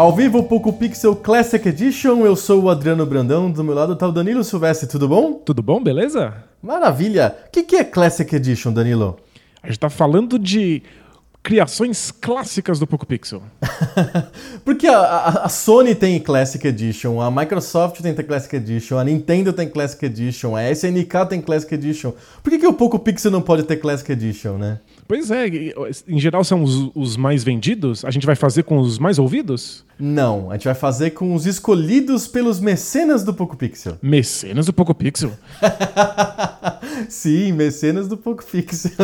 Ao vivo, Poco Pixel Classic Edition, eu sou o Adriano Brandão, do meu lado tá o Danilo Silvestre, tudo bom? Tudo bom, beleza? Maravilha! O que, que é Classic Edition, Danilo? A gente tá falando de criações clássicas do Poco Pixel. Porque a, a, a, Sony tem Classic Edition, a Microsoft tem Classic Edition, a Nintendo tem Classic Edition, a SNK tem Classic Edition. Por que, que o Poco Pixel não pode ter Classic Edition, né? Pois é, em geral são os, os, mais vendidos? A gente vai fazer com os mais ouvidos? Não, a gente vai fazer com os escolhidos pelos mecenas do Poco Pixel. Mecenas do Poco Pixel? Sim, mecenas do Poco Pixel.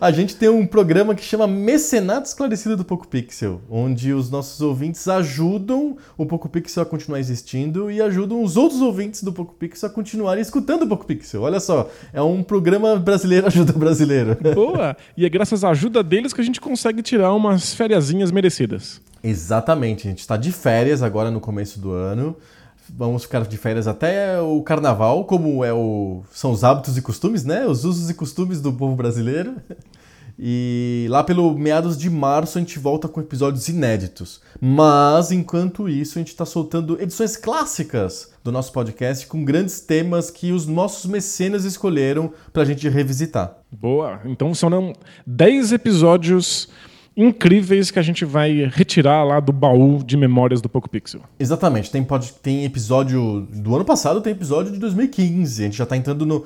a gente tem um programa que chama Mecenato Esclarecido do Poco Pixel, onde os nossos ouvintes ajudam o Poco Pixel a continuar existindo e ajudam os outros ouvintes do Poco Pixel a continuarem escutando o Poco Pixel. Olha só, é um programa brasileiro ajuda brasileiro. Boa! E é graças à ajuda deles que a gente consegue tirar umas merecidas. Exatamente, a gente está de férias agora no começo do ano vamos ficar de férias até o carnaval, como é o, são os hábitos e costumes, né? Os usos e costumes do povo brasileiro. E lá pelo meados de março a gente volta com episódios inéditos. Mas enquanto isso, a gente está soltando edições clássicas do nosso podcast com grandes temas que os nossos mecenas escolheram para a gente revisitar. Boa! Então são 10 episódios incríveis que a gente vai retirar lá do baú de memórias do Poco Pixel. Exatamente. Tem, pode, tem episódio do ano passado, tem episódio de 2015. A gente já está entrando no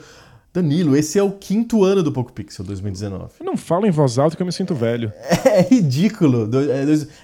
Danilo, esse é o quinto ano do Poco Pixel 2019. Não fala em voz alta que eu me sinto velho. É, é ridículo.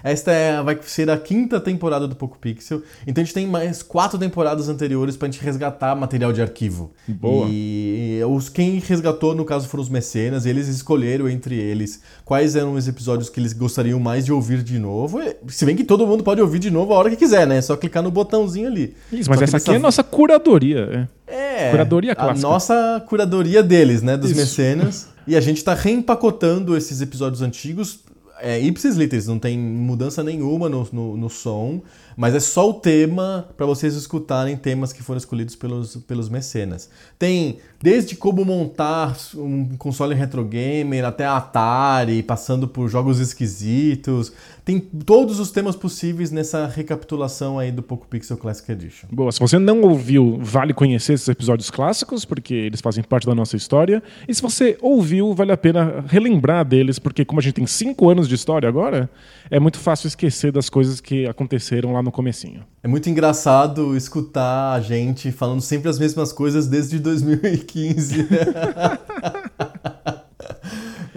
É, esta é, vai ser a quinta temporada do Poco Pixel. Então a gente tem mais quatro temporadas anteriores pra gente resgatar material de arquivo. Boa. E os, quem resgatou, no caso, foram os mecenas. E eles escolheram entre eles quais eram os episódios que eles gostariam mais de ouvir de novo. Se bem que todo mundo pode ouvir de novo a hora que quiser, né? É só clicar no botãozinho ali. Isso, mas essa aqui é a nossa curadoria. É. É, curadoria clássica. A nossa curadoria deles, né? Dos Isso. mecenas. E a gente tá reempacotando esses episódios antigos. É, ipsis literis, não tem mudança nenhuma no, no, no som. Mas é só o tema para vocês escutarem temas que foram escolhidos pelos, pelos mecenas. Tem desde como montar um console retro gamer até Atari, passando por jogos esquisitos. Tem todos os temas possíveis nessa recapitulação aí do Poco Pixel Classic Edition. Boa, se você não ouviu, vale conhecer esses episódios clássicos, porque eles fazem parte da nossa história. E se você ouviu, vale a pena relembrar deles, porque como a gente tem cinco anos de história agora, é muito fácil esquecer das coisas que aconteceram lá no comecinho. É muito engraçado escutar a gente falando sempre as mesmas coisas desde 2015.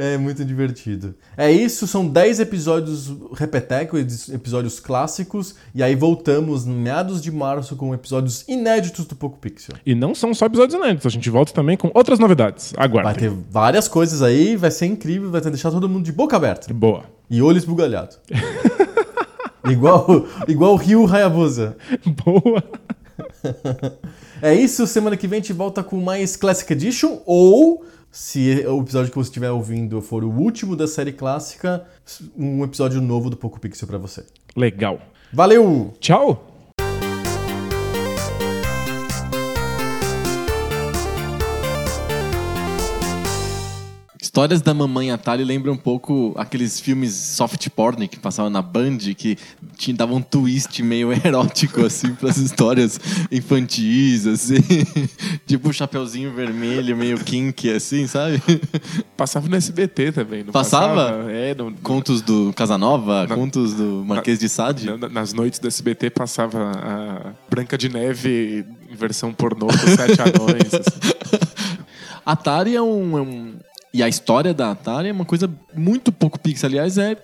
É muito divertido. É isso, são 10 episódios repeteco, episódios clássicos, e aí voltamos no meados de março com episódios inéditos do Poco Pixel. E não são só episódios inéditos, a gente volta também com outras novidades. Aguardem. Vai ter várias coisas aí, vai ser incrível, vai deixar todo mundo de boca aberta. Boa. E olho esbugalhado. igual, igual o Rio Hayabusa. Boa. é isso, semana que vem a gente volta com mais Classic Edition ou se o episódio que você estiver ouvindo for o último da série clássica, um episódio novo do Poco Pixel para você. Legal. Valeu! Tchau! Histórias da Mamãe Atalho lembram um pouco aqueles filmes soft porn que passavam na Band, que davam um twist meio erótico, assim, para as histórias infantis, assim. tipo o Chapeuzinho Vermelho, meio kinky, assim, sabe? Passava no SBT também, não passava? passava? É, no, contos do Casanova, na, contos do Marquês na, de Sade? Na, nas noites do SBT passava a Branca de Neve em versão pornô com sete anões. Assim. Atari é um, é um E a história da Atari é uma coisa muito pouco pixel. Aliás, é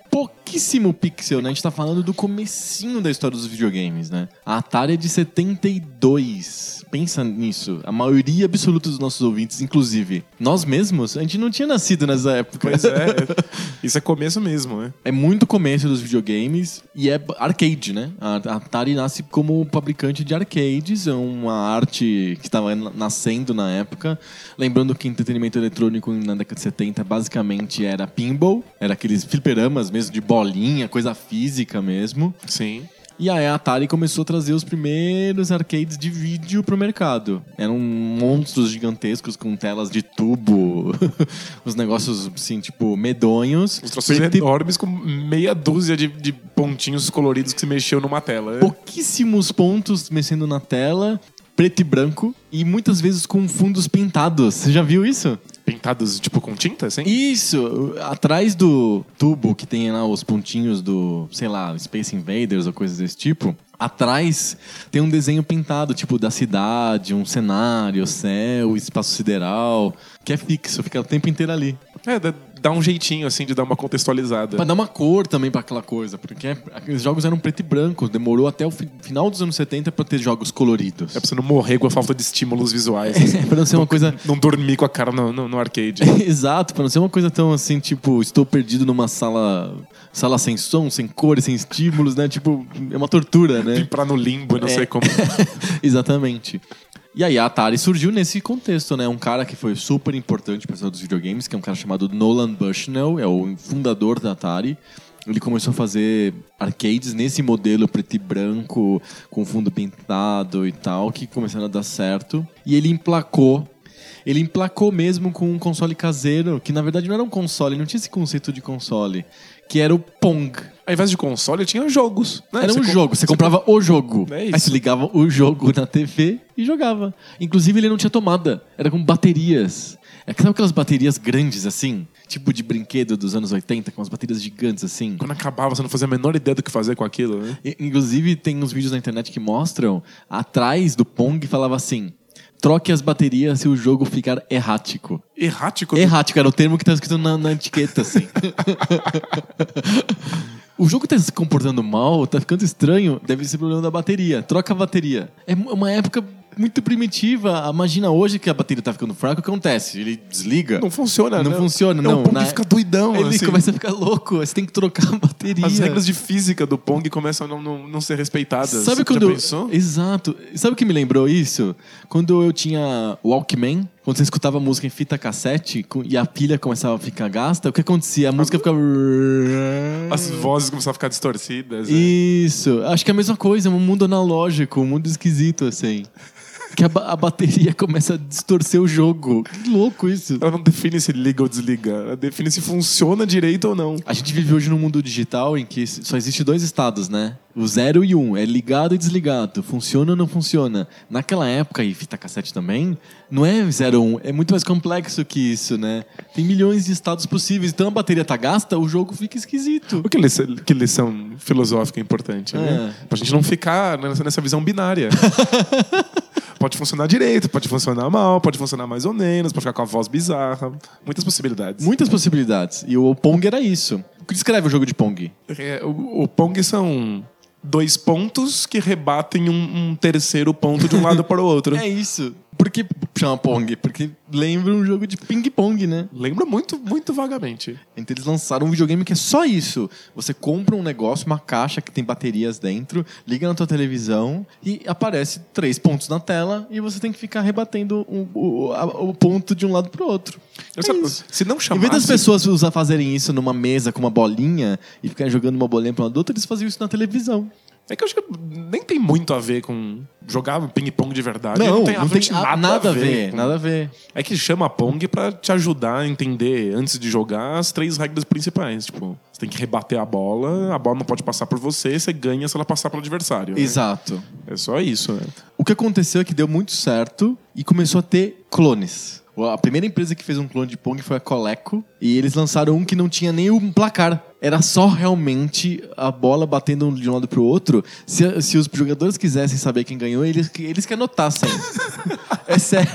pouquíssimo pixel, né? A gente tá falando do comecinho da história dos videogames, né? A Atari é de 72. Pensa nisso. A maioria absoluta dos nossos ouvintes, inclusive nós mesmos, a gente não tinha nascido nessa época. Pois é, isso é começo mesmo, né? É muito começo dos videogames e é arcade, né? A Atari nasce como fabricante de arcades, é uma arte que estava nascendo na época. Lembrando que entretenimento eletrônico na década de 70 basicamente era pinball, era aqueles fliperamas mesmo de bolinha, coisa física mesmo. Sim. E aí a Atari começou a trazer os primeiros arcades de vídeo pro mercado. Eram monstros gigantescos com telas de tubo, os negócios assim, tipo, medonhos. Os troços enormes com meia dúzia de, de pontinhos coloridos que se mexiam numa tela. pouquíssimos pontos mexendo na tela, preto e branco, e muitas vezes com fundos pintados. Você já viu isso? Pintados, tipo, com tinta, assim? Isso! Atrás do tubo que tem lá os pontinhos do, sei lá, Space Invaders ou coisas desse tipo. Atrás tem um desenho pintado, tipo, da cidade, um cenário, céu, espaço sideral, que é fixo, fica o tempo inteiro ali. É, dá, um jeitinho, assim, de dar uma contextualizada. Pra dar uma cor também pra aquela coisa, porque aqueles jogos eram preto e branco, demorou até o fi- final dos anos 70 pra ter jogos coloridos. É pra você não morrer com a falta de estímulos visuais. assim. É pra não ser uma coisa Não dormir com a cara no, no, no arcade. Exato, pra não ser uma coisa tão assim, tipo, estou perdido numa sala sala sem som, sem cores, sem estímulos, né? Tipo, é uma tortura, né? Vir pra no limbo e não É. sei como. Exatamente. E aí a Atari surgiu nesse contexto, né? Um cara que foi super importante para a dos videogames, que é um cara chamado Nolan Bushnell, é o fundador da Atari. Ele começou a fazer arcades nesse modelo preto e branco, com fundo pintado e tal, que começaram a dar certo. E ele emplacou ele emplacou mesmo com um console caseiro, que na verdade não era um console, não tinha esse conceito de console, que era o Pong. Ao invés de console, tinha jogos. né? Era um Você jogo, você comprava o jogo. É Aí você ligava o jogo na TV e jogava. Inclusive ele não tinha tomada, era com baterias. É sabe aquelas baterias grandes assim? Tipo de brinquedo dos anos 80, com as baterias gigantes assim? Quando acabava, você não fazia a menor ideia do que fazer com aquilo, né? E- Inclusive tem uns vídeos na internet que mostram atrás do Pong falava assim: troque as baterias se o jogo ficar errático. Errático. Errático era o termo que tá escrito na, na etiqueta, assim. o jogo tá se comportando mal, tá ficando estranho, deve ser problema da bateria. Troca a bateria. É mu- uma época muito primitiva. Imagina hoje que a bateria tá ficando fraca, o que acontece? Ele desliga. Não funciona, Não né? funciona, É, não. O Pong Na- fica doidão, Ele assim. começa a ficar louco, você tem que trocar a bateria. As regras de física do Pong começam a não, não, não ser respeitadas. Sabe Já quando. pensou? Exato. Sabe o que me lembrou isso? Quando eu tinha Walkman, quando você escutava música em fita cassete e a pilha começava a ficar gasta, o que acontecia? A música ficava. As vozes começaram a ficar distorcidas. né? Isso. Acho que é a mesma coisa, é um mundo analógico, um mundo esquisito, assim. Que a, ba- a bateria começa a distorcer o jogo. Que louco isso. Ela não define se liga ou desliga. Ela define se funciona direito ou não. A gente vive hoje num mundo digital em que só existe dois estados, né? O zero e um. É ligado e desligado. Funciona ou não funciona. Naquela época, e fita cassete também, não é zero um. É muito mais complexo que isso, né? Tem milhões de estados possíveis. Então a bateria tá gasta, o jogo fica esquisito. O que lição, que lição filosófica importante, né? É. Pra gente não ficar nessa, nessa visão binária. pode funcionar direito, pode funcionar mal, pode funcionar mais ou menos, pode ficar com a voz bizarra. Muitas possibilidades. Muitas possibilidades. E o Pong era isso. O que descreve o jogo de Pong? É, o, o Pong são dois pontos que rebatem um, um terceiro ponto de um lado para o outro. É isso. Por que chama Pong? Porque lembra um jogo de ping-pong, né? Lembra muito, muito vagamente. Então eles lançaram um videogame que é só isso. Você compra um negócio, uma caixa que tem baterias dentro, liga na tua televisão e aparece três pontos na tela e você tem que ficar rebatendo o, o- a- o ponto de um lado pro outro. Eu É sabe, se não Em chamasse... vez das pessoas usar, fazerem isso numa mesa com uma bolinha e ficarem jogando uma bolinha para uma outra, eles faziam isso na televisão. É que eu acho que nem tem muito a ver com jogar ping-pong de verdade. Não, não tem, absolutamente a- nada, a ver, com- nada a ver. É que chama Pong pra te ajudar a entender, antes de jogar, as três regras principais. Tipo, você tem que rebater a bola, a bola não pode passar por você, você ganha se ela passar pelo adversário. né? Exato. É só isso, né? O que aconteceu é que deu muito certo e começou a ter clones. A primeira empresa que fez um clone de Pong foi a Coleco e eles lançaram um que não tinha nem um placar. Era só realmente a bola batendo de um lado pro outro. Se, se os jogadores quisessem saber quem ganhou, eles, que- eles que anotassem. É sério.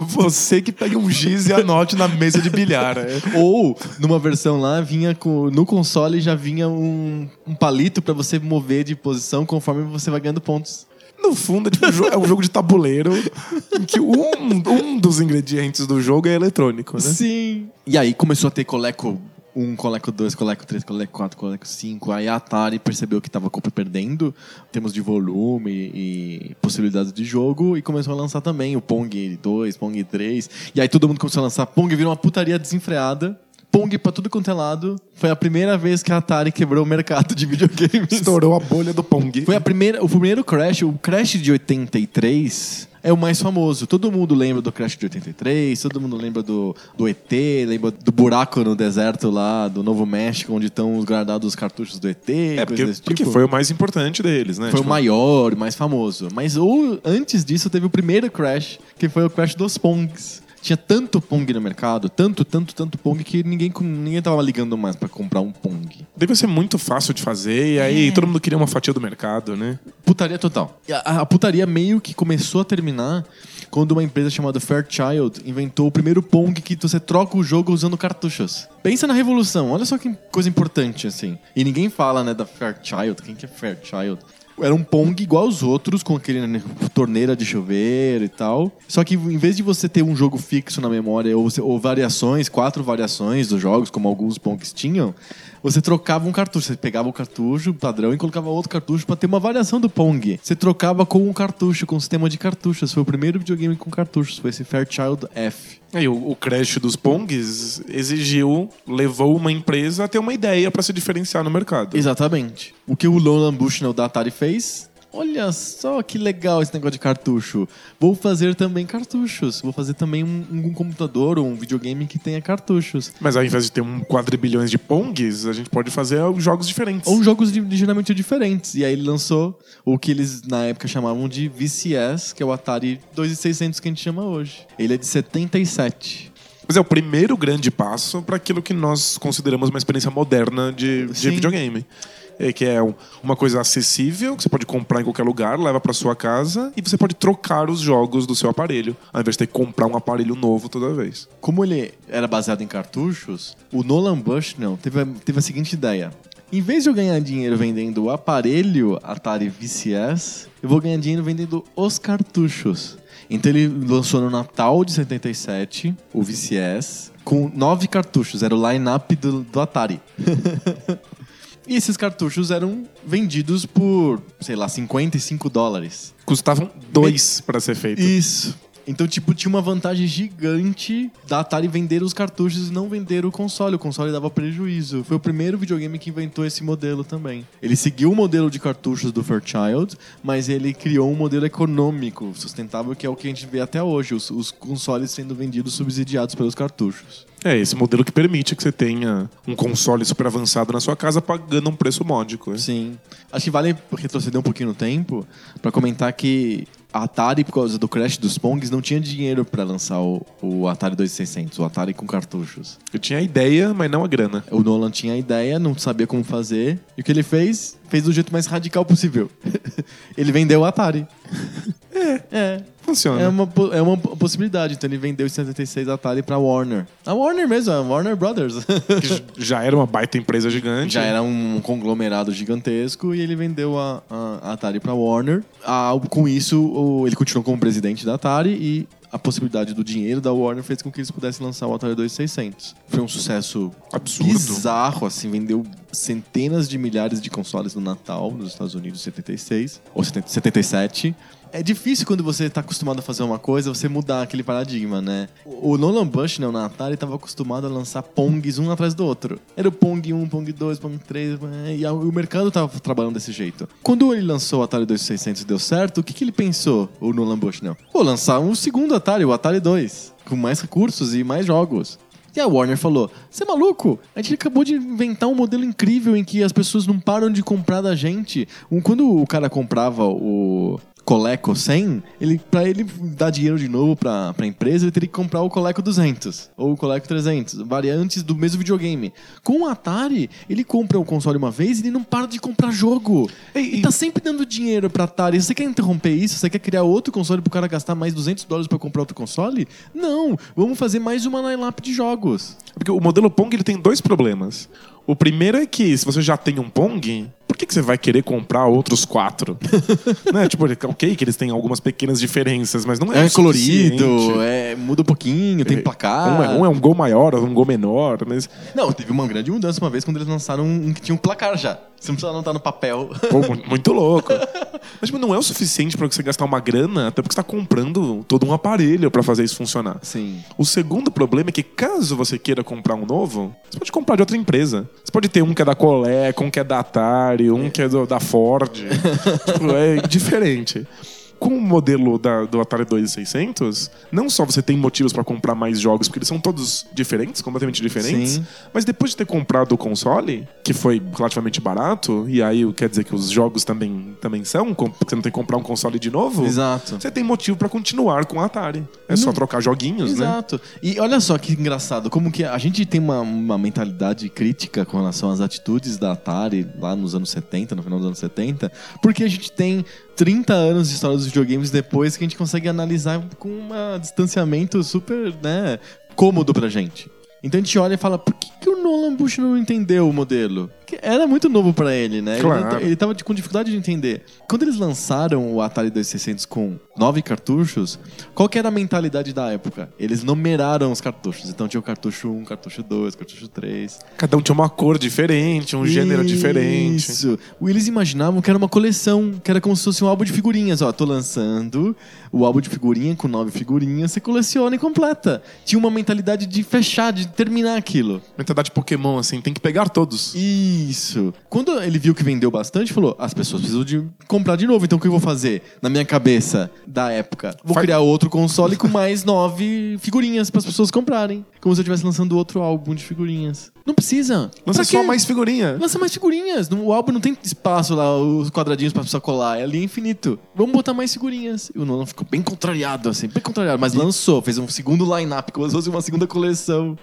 Você que pega um giz e anote na mesa de bilhar. é. Ou, numa versão lá, vinha com, no console já vinha um, um palito pra você mover de posição conforme você vai ganhando pontos. No fundo, é, tipo, um é um jogo de tabuleiro em que um, um dos ingredientes do jogo é eletrônico, né? Sim. E aí começou a ter Coleco 1, Coleco 2, Coleco 3, Coleco 4, Coleco 5. Aí a Atari percebeu que tava compra- perdendo em termos de volume e possibilidades de jogo e começou a lançar também o Pong 2, Pong 3. E aí todo mundo começou a lançar Pong, virou uma putaria desenfreada. Pong pra tudo quanto é lado. Foi a primeira vez que a Atari quebrou o mercado de videogames. Estourou a bolha do Pong. Foi a primeira, o primeiro Crash, o Crash de 83 é o mais famoso. Todo mundo lembra do Crash de 83, todo mundo lembra do, do ET, lembra do buraco no deserto lá do Novo México, onde estão guardados os cartuchos do ET, É, porque, desse porque tipo. foi o mais importante deles, né? Foi Tipo, o maior, o mais famoso. Mas ou, antes disso teve o primeiro Crash, que foi o Crash dos Pongs. Tinha tanto Pong no mercado, tanto, tanto, tanto Pong, que ninguém, ninguém tava ligando mais pra comprar um Pong. Deve ser muito fácil de fazer, e aí É. todo mundo queria uma fatia do mercado, né? Putaria total. E A, a putaria meio que começou a terminar quando uma empresa chamada Fairchild inventou o primeiro Pong que você troca o jogo usando cartuchos. Pensa na revolução, olha só que coisa importante, assim. E ninguém fala, né, da Fairchild. Quem que é Fairchild? Era um Pong igual aos outros, com aquele né, torneira de chuveiro e tal. Só que em vez de você ter um jogo fixo na memória ou, ou variações, quatro variações dos jogos, como alguns Pongs tinham, você trocava um cartucho. Você pegava o cartucho padrão e colocava outro cartucho pra ter uma variação do Pong. Você trocava com um cartucho, com um sistema de cartuchos. Foi o primeiro videogame com cartuchos, foi esse Fairchild F. Aí o, o Crash dos Pongs exigiu, levou uma empresa a ter uma ideia pra se diferenciar no mercado. Exatamente. O que o Nolan Bushnell da Atari fez? Olha só que legal esse negócio de cartucho. Vou fazer também cartuchos. Vou fazer também um, um computador ou um videogame que tenha cartuchos. Mas ao invés de ter um quadrilhões de Pongs, a gente pode fazer jogos diferentes. Ou jogos de- ligeiramente diferentes. E aí ele lançou o que eles na época chamavam de VCS, que é o Atari 2600 que a gente chama hoje. Ele é de 77. Mas é o primeiro grande passo para aquilo que nós consideramos uma experiência moderna de, de videogame. É, que é um- uma coisa acessível, que você pode comprar em qualquer lugar, leva para sua casa e você pode trocar os jogos do seu aparelho, ao invés de ter que comprar um aparelho novo toda vez. Como ele era baseado em cartuchos, o Nolan Bushnell teve a, teve a seguinte ideia. Em vez de eu ganhar dinheiro vendendo o aparelho Atari VCS, eu vou ganhar dinheiro vendendo os cartuchos. Então ele lançou no Natal de 77 o VCS com nove cartuchos. Era o line-up do, do Atari. e esses cartuchos eram vendidos por, sei lá, 55 dólares. Custavam dois para ser feito. Isso. Então, tipo, tinha uma vantagem gigante da Atari vender os cartuchos e não vender o console. O console dava prejuízo. Foi o primeiro videogame que inventou esse modelo também. Ele seguiu o modelo de cartuchos do Fairchild, mas ele criou um modelo econômico, sustentável, que é o que a gente vê até hoje. Os, os consoles sendo vendidos subsidiados pelos cartuchos. É, esse modelo que permite que você tenha um console super avançado na sua casa pagando um preço módico. né? Sim. Acho que vale retroceder um pouquinho no tempo pra comentar que a Atari, por causa do crash dos Pongs, não tinha dinheiro pra lançar o, o Atari 2600, o Atari com cartuchos. Eu tinha a ideia, mas não a grana. O Nolan tinha a ideia, não sabia como fazer. E o que ele fez? Fez do jeito mais radical possível. ele vendeu o Atari. É. É. Funciona. É uma, po- é uma possibilidade. Então ele vendeu o 76 Atari pra Warner. A Warner mesmo, a Warner Brothers. Que j- já era uma baita empresa gigante. Já era um conglomerado gigantesco e ele vendeu a, a- a Atari pra Warner. Ah, com isso, o- ele continuou como presidente da Atari e a possibilidade do dinheiro da Warner fez com que eles pudessem lançar o Atari 2600. Foi um sucesso Absurdo. bizarro, assim, vendeu centenas de milhares de consoles no Natal nos Estados Unidos em 76 ou 70 77. É difícil quando você tá acostumado a fazer uma coisa, você mudar aquele paradigma, né? O o Nolan Bushnell na Atari estava acostumado a lançar Pongs um atrás do outro. Era o Pong 1, Pong 2, Pong 3, e a- o mercado tava trabalhando desse jeito. Quando ele lançou o Atari 2600 e deu certo, o que, que ele pensou, o Nolan Bushnell? Vou lançar um segundo Atari, o Atari 2, com mais recursos e mais jogos. E a Warner falou: Você é maluco? A gente acabou de inventar um modelo incrível em que as pessoas não param de comprar da gente. Quando o cara comprava o Coleco 100, ele, pra ele dar dinheiro de novo pra, pra empresa, ele teria que comprar o Coleco 200 ou o Coleco 300, variantes do mesmo videogame. Com o Atari, ele compra o console uma vez e ele não para de comprar jogo. E- E tá sempre dando dinheiro pra Atari. Você quer interromper isso? Você quer criar outro console pro cara gastar mais 200 dólares pra comprar outro console? Não, vamos fazer mais uma line-up de jogos. Porque o modelo Pong ele tem dois problemas. O primeiro é que se você já tem um Pong, que, que você vai querer comprar outros quatro? né? Tipo, ok que eles têm algumas pequenas diferenças, mas não é, É, colorido, é, muda um pouquinho, tem placar. Um é, um é um gol maior, um gol menor, mas Não, teve uma grande mudança uma vez quando eles lançaram um que tinha um placar já. Você não precisa anotar no papel. pô, mu- muito louco. Mas tipo, não é o suficiente pra você gastar uma grana, até porque você tá comprando todo um aparelho pra fazer isso funcionar. Sim. O segundo problema é que caso você queira comprar um novo, você pode comprar de outra empresa. Você pode ter um que é da Coleco, um que é da Atari, um que é do- da Ford. tipo, é diferente. Com o modelo da- do Atari 2600, não só você tem motivos pra comprar mais jogos, porque eles são todos diferentes, completamente diferentes, Sim. mas depois de ter comprado o console, que foi relativamente barato, e aí quer dizer que os jogos também, também são, porque você não tem que comprar um console de novo, Exato. você tem motivo pra continuar com o Atari. É só trocar joguinhos, né? Exato. E olha só que engraçado, como que a gente tem uma, uma mentalidade crítica com relação às atitudes da Atari lá nos anos 70, no final dos anos 70, porque a gente tem 30 anos de história dos videogames depois que a gente consegue analisar com um distanciamento super, né, cômodo pra gente. Então a gente olha e fala, por que, que o Nolan Bush não entendeu o modelo? Era muito novo pra ele, né? Ele Claro. Ele, tava de- com dificuldade de entender. Quando eles lançaram o Atari 2600 com nove cartuchos, qual que era a mentalidade da época? Eles numeraram os cartuchos. Então tinha o cartucho 1, cartucho 2, cartucho 3. Cada um tinha uma cor diferente, um gênero diferente. Isso. Eles imaginavam que era uma coleção, que era como se fosse um álbum de figurinhas. Ó, tô lançando o álbum de figurinha com nove figurinhas, você coleciona e completa. Tinha uma mentalidade de fechar, de terminar aquilo. Mentalidade Pokémon, assim, tem que pegar todos. Isso. Quando ele viu que vendeu bastante, falou: as pessoas precisam de comprar de novo. Então o que eu vou fazer? Na minha cabeça da época, vou Faz- criar outro console com mais nove figurinhas para as pessoas comprarem. Como se eu estivesse lançando outro álbum de figurinhas. Não precisa. Lança só mais figurinha. Lança mais figurinhas. O álbum não tem espaço lá, os quadradinhos pra pessoa colar. É ali é infinito. Vamos botar mais figurinhas. E o Nolan ficou bem contrariado, assim, bem contrariado. Mas lançou, fez um segundo line-up, como se fosse uma segunda coleção.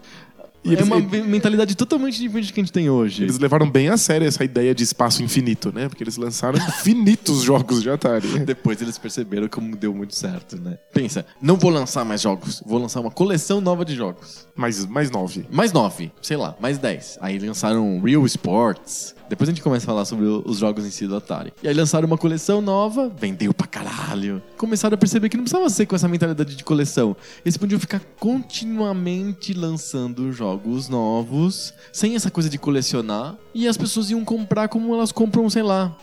E é eles- uma mentalidade totalmente diferente do que a gente tem hoje. Eles levaram bem a sério essa ideia de espaço infinito, né? Porque eles lançaram infinitos jogos de Atari. Depois eles perceberam como deu muito certo, né? Pensa, não vou lançar mais jogos, vou lançar uma coleção nova de jogos. Mais, mais nove. Mais nove, sei lá, mais dez. Aí lançaram Real Sports. Depois a gente começa a falar sobre os jogos em si do Atari. E aí lançaram uma coleção nova, vendeu pra caralho. Começaram a perceber que não precisava ser com essa mentalidade de coleção. Eles podiam ficar continuamente lançando jogos novos, sem essa coisa de colecionar. E as pessoas iam comprar como elas compram, sei lá,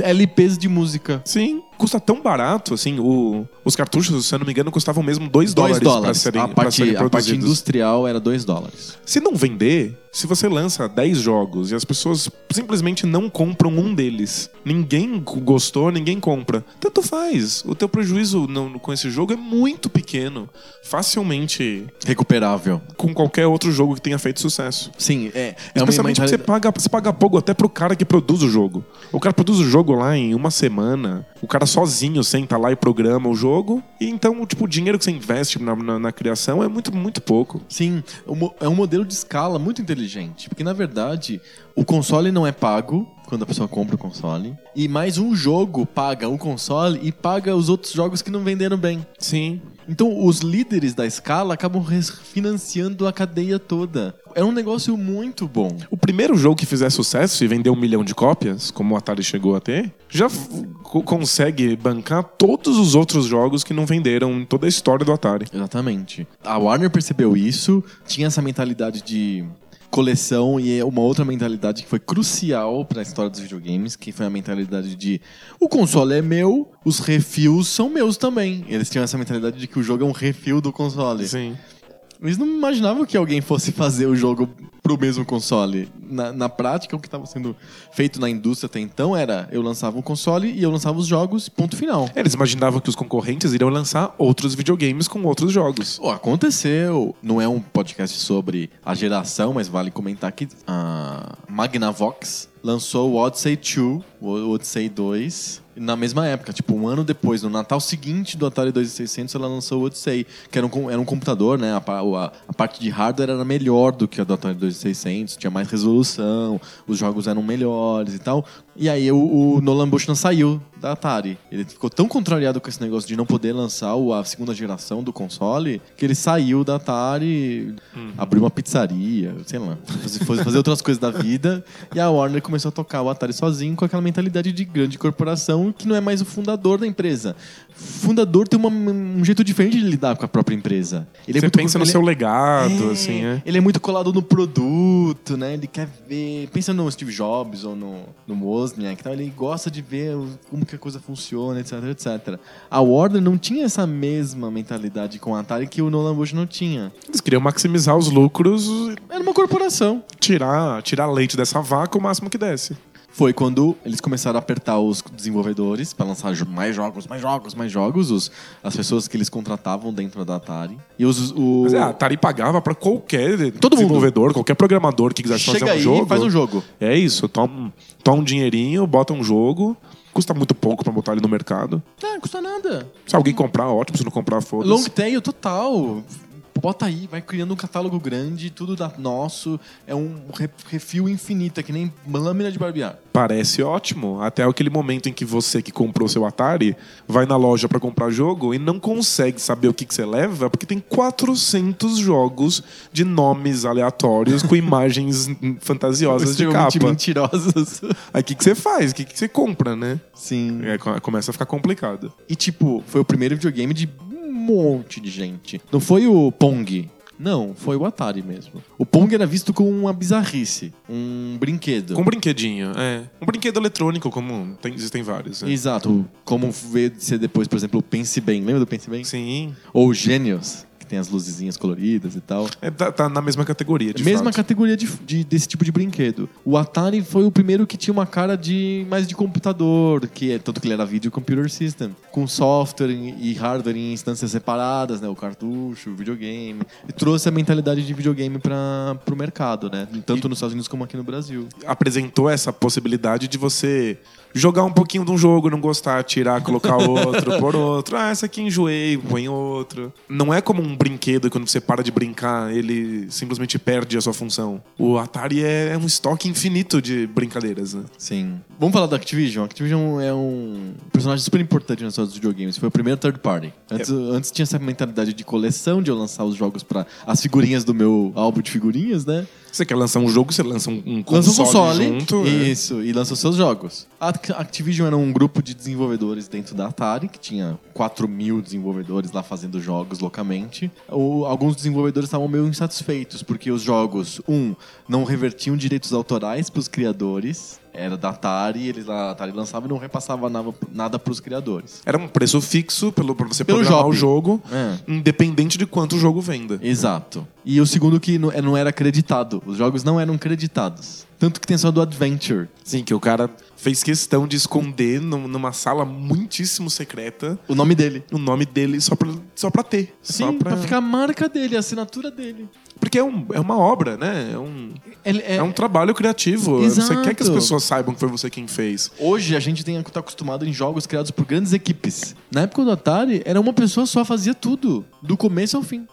LPs de música. Sim, custa tão barato, assim, o- os cartuchos, se eu não me engano, custavam mesmo 2 2 dólares, dólares. para serem, a, pra parte, serem a parte industrial era 2 dólares. Se não vender, se você lança 10 jogos e as pessoas simplesmente não compram um deles, ninguém gostou, ninguém compra, tanto faz. O teu prejuízo no- com esse jogo é muito pequeno. Facilmente Recuperável. com qualquer outro jogo que tenha feito sucesso. Sim, é. é Especialmente porque você paga, você paga pouco até pro cara que produz o jogo. O cara produz o jogo lá em uma semana, o cara sozinho senta lá e programa o jogo, e então, tipo, o dinheiro que você investe na, na- na criação é muito, muito pouco. Sim, é um modelo de escala muito inteligente. Porque, na verdade, o console não é pago quando a pessoa compra o console. E mais um jogo paga o console e paga os outros jogos que não venderam bem. Sim. Então, os líderes da escala acabam financiando a cadeia toda. É um negócio muito bom. O primeiro jogo que fizer sucesso e vender um milhão de cópias, como o Atari chegou a ter, já consegue bancar todos os outros jogos que não venderam em toda a história do Atari. Exatamente. A Warner percebeu isso, tinha essa mentalidade de coleção e é uma outra mentalidade que foi crucial para a história dos videogames, que foi a mentalidade de o console é meu, os refills são meus também. Eles tinham essa mentalidade de que o jogo é um refil do console. Sim. Eles não imaginavam que alguém fosse fazer o jogo pro mesmo console. Na, na prática, o que estava sendo feito na indústria até então era eu lançava um console e eu lançava os jogos, ponto final. Eles imaginavam que os concorrentes iriam lançar outros videogames com outros jogos. Pô, aconteceu. Não é um podcast sobre a geração, mas vale comentar que a Magnavox lançou o Odyssey 2, o Odyssey 2, na mesma época, tipo um ano depois, no Natal seguinte do Atari 2600, ela lançou o Odyssey, que era um, era um computador, né? A, a- a parte de hardware era melhor do que a do Atari 2600, tinha mais resolução, os jogos eram melhores e tal. E aí o, o Nolan Bushnell saiu da Atari. Ele ficou tão contrariado com esse negócio de não poder lançar o- a segunda geração do console que ele saiu da Atari, abriu uma pizzaria, sei lá, foi fazer outras coisas da vida. E a Warner começou a tocar o Atari sozinho com aquela mentalidade de grande corporação que não é mais o fundador da empresa. Fundador tem uma- um jeito diferente de lidar com a própria empresa. Ele Você pensa no seu legado, é, assim, é. Ele é muito colado no produto, né? Ele quer ver. Pensa no Steve Jobs ou no, no Wozniak, então ele gosta de ver como que a coisa funciona, etc, etc. A Warner não tinha essa mesma mentalidade com a Atari que o Nolan Bush não tinha. Eles queriam maximizar os lucros, Era uma corporação. tirar, tirar leite dessa vaca o máximo que desse. Foi quando eles começaram a apertar os desenvolvedores para lançar mais jogos, mais jogos, mais jogos, os, as pessoas que eles contratavam dentro da Atari. E os, o, Mas é, a Atari pagava pra qualquer Todo mundo. desenvolvedor, qualquer programador que quisesse chega fazer um aí jogo. faz um jogo. É isso, toma, toma um dinheirinho, bota um jogo, custa muito pouco pra botar ele no mercado. Não, não custa nada. Se alguém comprar, ótimo, se não comprar, Long foda-se. tail total. Bota aí, vai criando um catálogo grande, tudo da nosso. É um re- refil infinito, é que nem lâmina de barbear. Parece ótimo, até aquele momento em que você que comprou seu Atari vai na loja pra comprar jogo e não consegue saber o que, que você leva, porque tem 400 jogos de nomes aleatórios com imagens fantasiosas de capa. mentirosas. Aí o que, que você faz? O que, que você compra, né? Sim. É, co- começa a ficar complicado. E tipo, foi o primeiro videogame de monte de gente. Não foi o Pong. Não, foi o Atari mesmo. O Pong era visto como uma bizarrice, um brinquedo. Com um brinquedinho, é. Um brinquedo eletrônico, como tem- existem vários. né? Exato. Como veio ser depois, por exemplo, o Pense Bem. Lembra do Pense Bem? Sim. Ou que tem as luzezinhas coloridas e tal. É, tá, tá na mesma categoria, de Mesma fato. categoria de, de- desse tipo de brinquedo. O Atari foi o primeiro que tinha uma cara de mais de computador, que é tanto que ele era Video Computer System, com software e e hardware em instâncias separadas, né, o cartucho, o videogame. E trouxe a mentalidade de videogame para o mercado, né, tanto nos Estados Unidos como aqui no Brasil. apresentou essa possibilidade de você jogar um pouquinho de um jogo, não gostar, tirar, colocar outro, por outro. Ah, essa aqui enjoei, põe outro. Não é como um brinquedo quando você para de brincar, ele simplesmente perde a sua função. O Atari é um estoque infinito de brincadeiras, né? Sim. Vamos falar da Activision. A Activision é um personagem super importante na história dos videogames. Foi o primeiro third party. Antes, antes tinha essa mentalidade de coleção, de eu lançar os jogos para as figurinhas do meu álbum de figurinhas, né? Você quer lançar um jogo, você lança um, um console, lança um console junto. né? isso, e lança os seus jogos. A Act- Activision era um grupo de desenvolvedores dentro da Atari, que tinha 4 mil desenvolvedores lá fazendo jogos loucamente. O- alguns desenvolvedores estavam meio insatisfeitos, porque os jogos, um, não revertiam direitos autorais para os criadores. Era da Atari, eles a Atari lançava e não repassava nada, para os criadores. Era um preço fixo pelo, pra você Pelo programar o jogo, É. independente de quanto o jogo venda. Exato. E o segundo que não não era acreditado. Os jogos não eram creditados. Tanto que tem só do Adventure. Sim, que o cara fez questão de esconder num- numa sala muitíssimo secreta O nome dele. o nome dele só pra, só pra ter. Sim, só pra... ficar a marca dele, a assinatura dele. Porque é, um, é uma obra, né? É um, Ele é... um trabalho criativo. Você Exato. quer que as pessoas saibam que foi você quem fez. Hoje a gente tem tá acostumado em jogos criados por grandes equipes. Na época do Atari, era uma pessoa só fazia tudo, do começo ao fim.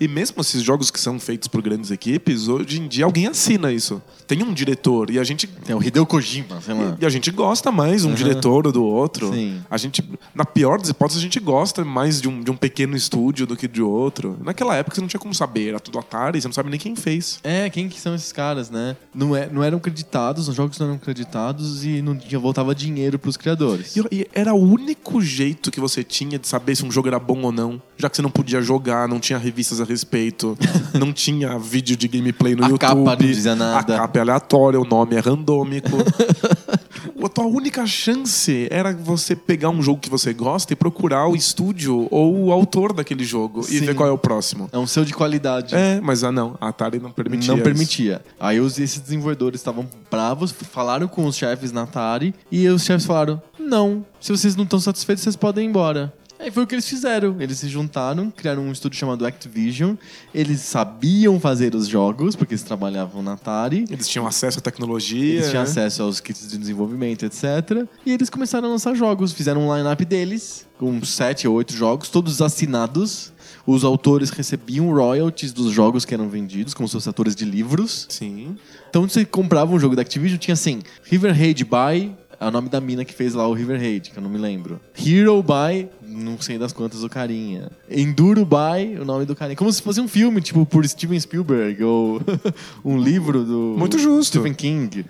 E mesmo esses jogos que são feitos por grandes equipes, hoje em dia alguém assina isso. Tem um diretor e a gente Tem o Hideo Kojima, sei lá. E a gente gosta mais um diretor ou do outro. Sim. A gente, na pior das hipóteses, a gente gosta mais de um, de um pequeno estúdio do que de outro. Naquela época você não tinha como saber, era tudo Atari, você não sabe nem quem fez. É, quem que são esses caras, né? Não, é, não eram creditados, os jogos não eram creditados e não tinha, voltava dinheiro pros criadores. E, e era o único jeito que você tinha de saber se um jogo era bom ou não. Já que você não podia jogar, não tinha revistas a respeito, não tinha vídeo de gameplay no A YouTube. capa não dizia nada. A capa é aleatória, o nome é randômico. a tua única chance era você pegar um jogo que você gosta e procurar o estúdio ou o autor daquele jogo e Sim. ver qual é o próximo. É um selo de qualidade. É, mas ah não, a Atari não permitia. não isso. permitia. Aí os, esses desenvolvedores estavam bravos, falaram com os chefes na Atari e os chefes falaram: não, se vocês não estão satisfeitos, vocês podem ir embora. Aí foi o que eles fizeram. Eles se juntaram, criaram um estúdio chamado Activision. Eles sabiam fazer os jogos, porque eles trabalhavam na Atari. Eles tinham acesso à tecnologia. Eles tinham né? acesso aos kits de desenvolvimento, etc. E eles começaram a lançar jogos. Fizeram um line-up deles, com sete ou oito jogos, todos assinados. Os autores recebiam royalties dos jogos que eram vendidos, como se fossem autores de livros. Sim. Então você comprava um jogo da Activision, tinha assim, River Raid by, é o nome da mina que fez lá o River Raid, que eu não me lembro. Hero by, não sei das quantas o carinha. Enduro by, o nome do carinha. Como se fosse um filme, tipo, por Steven Spielberg, ou um livro do Muito justo. Stephen King.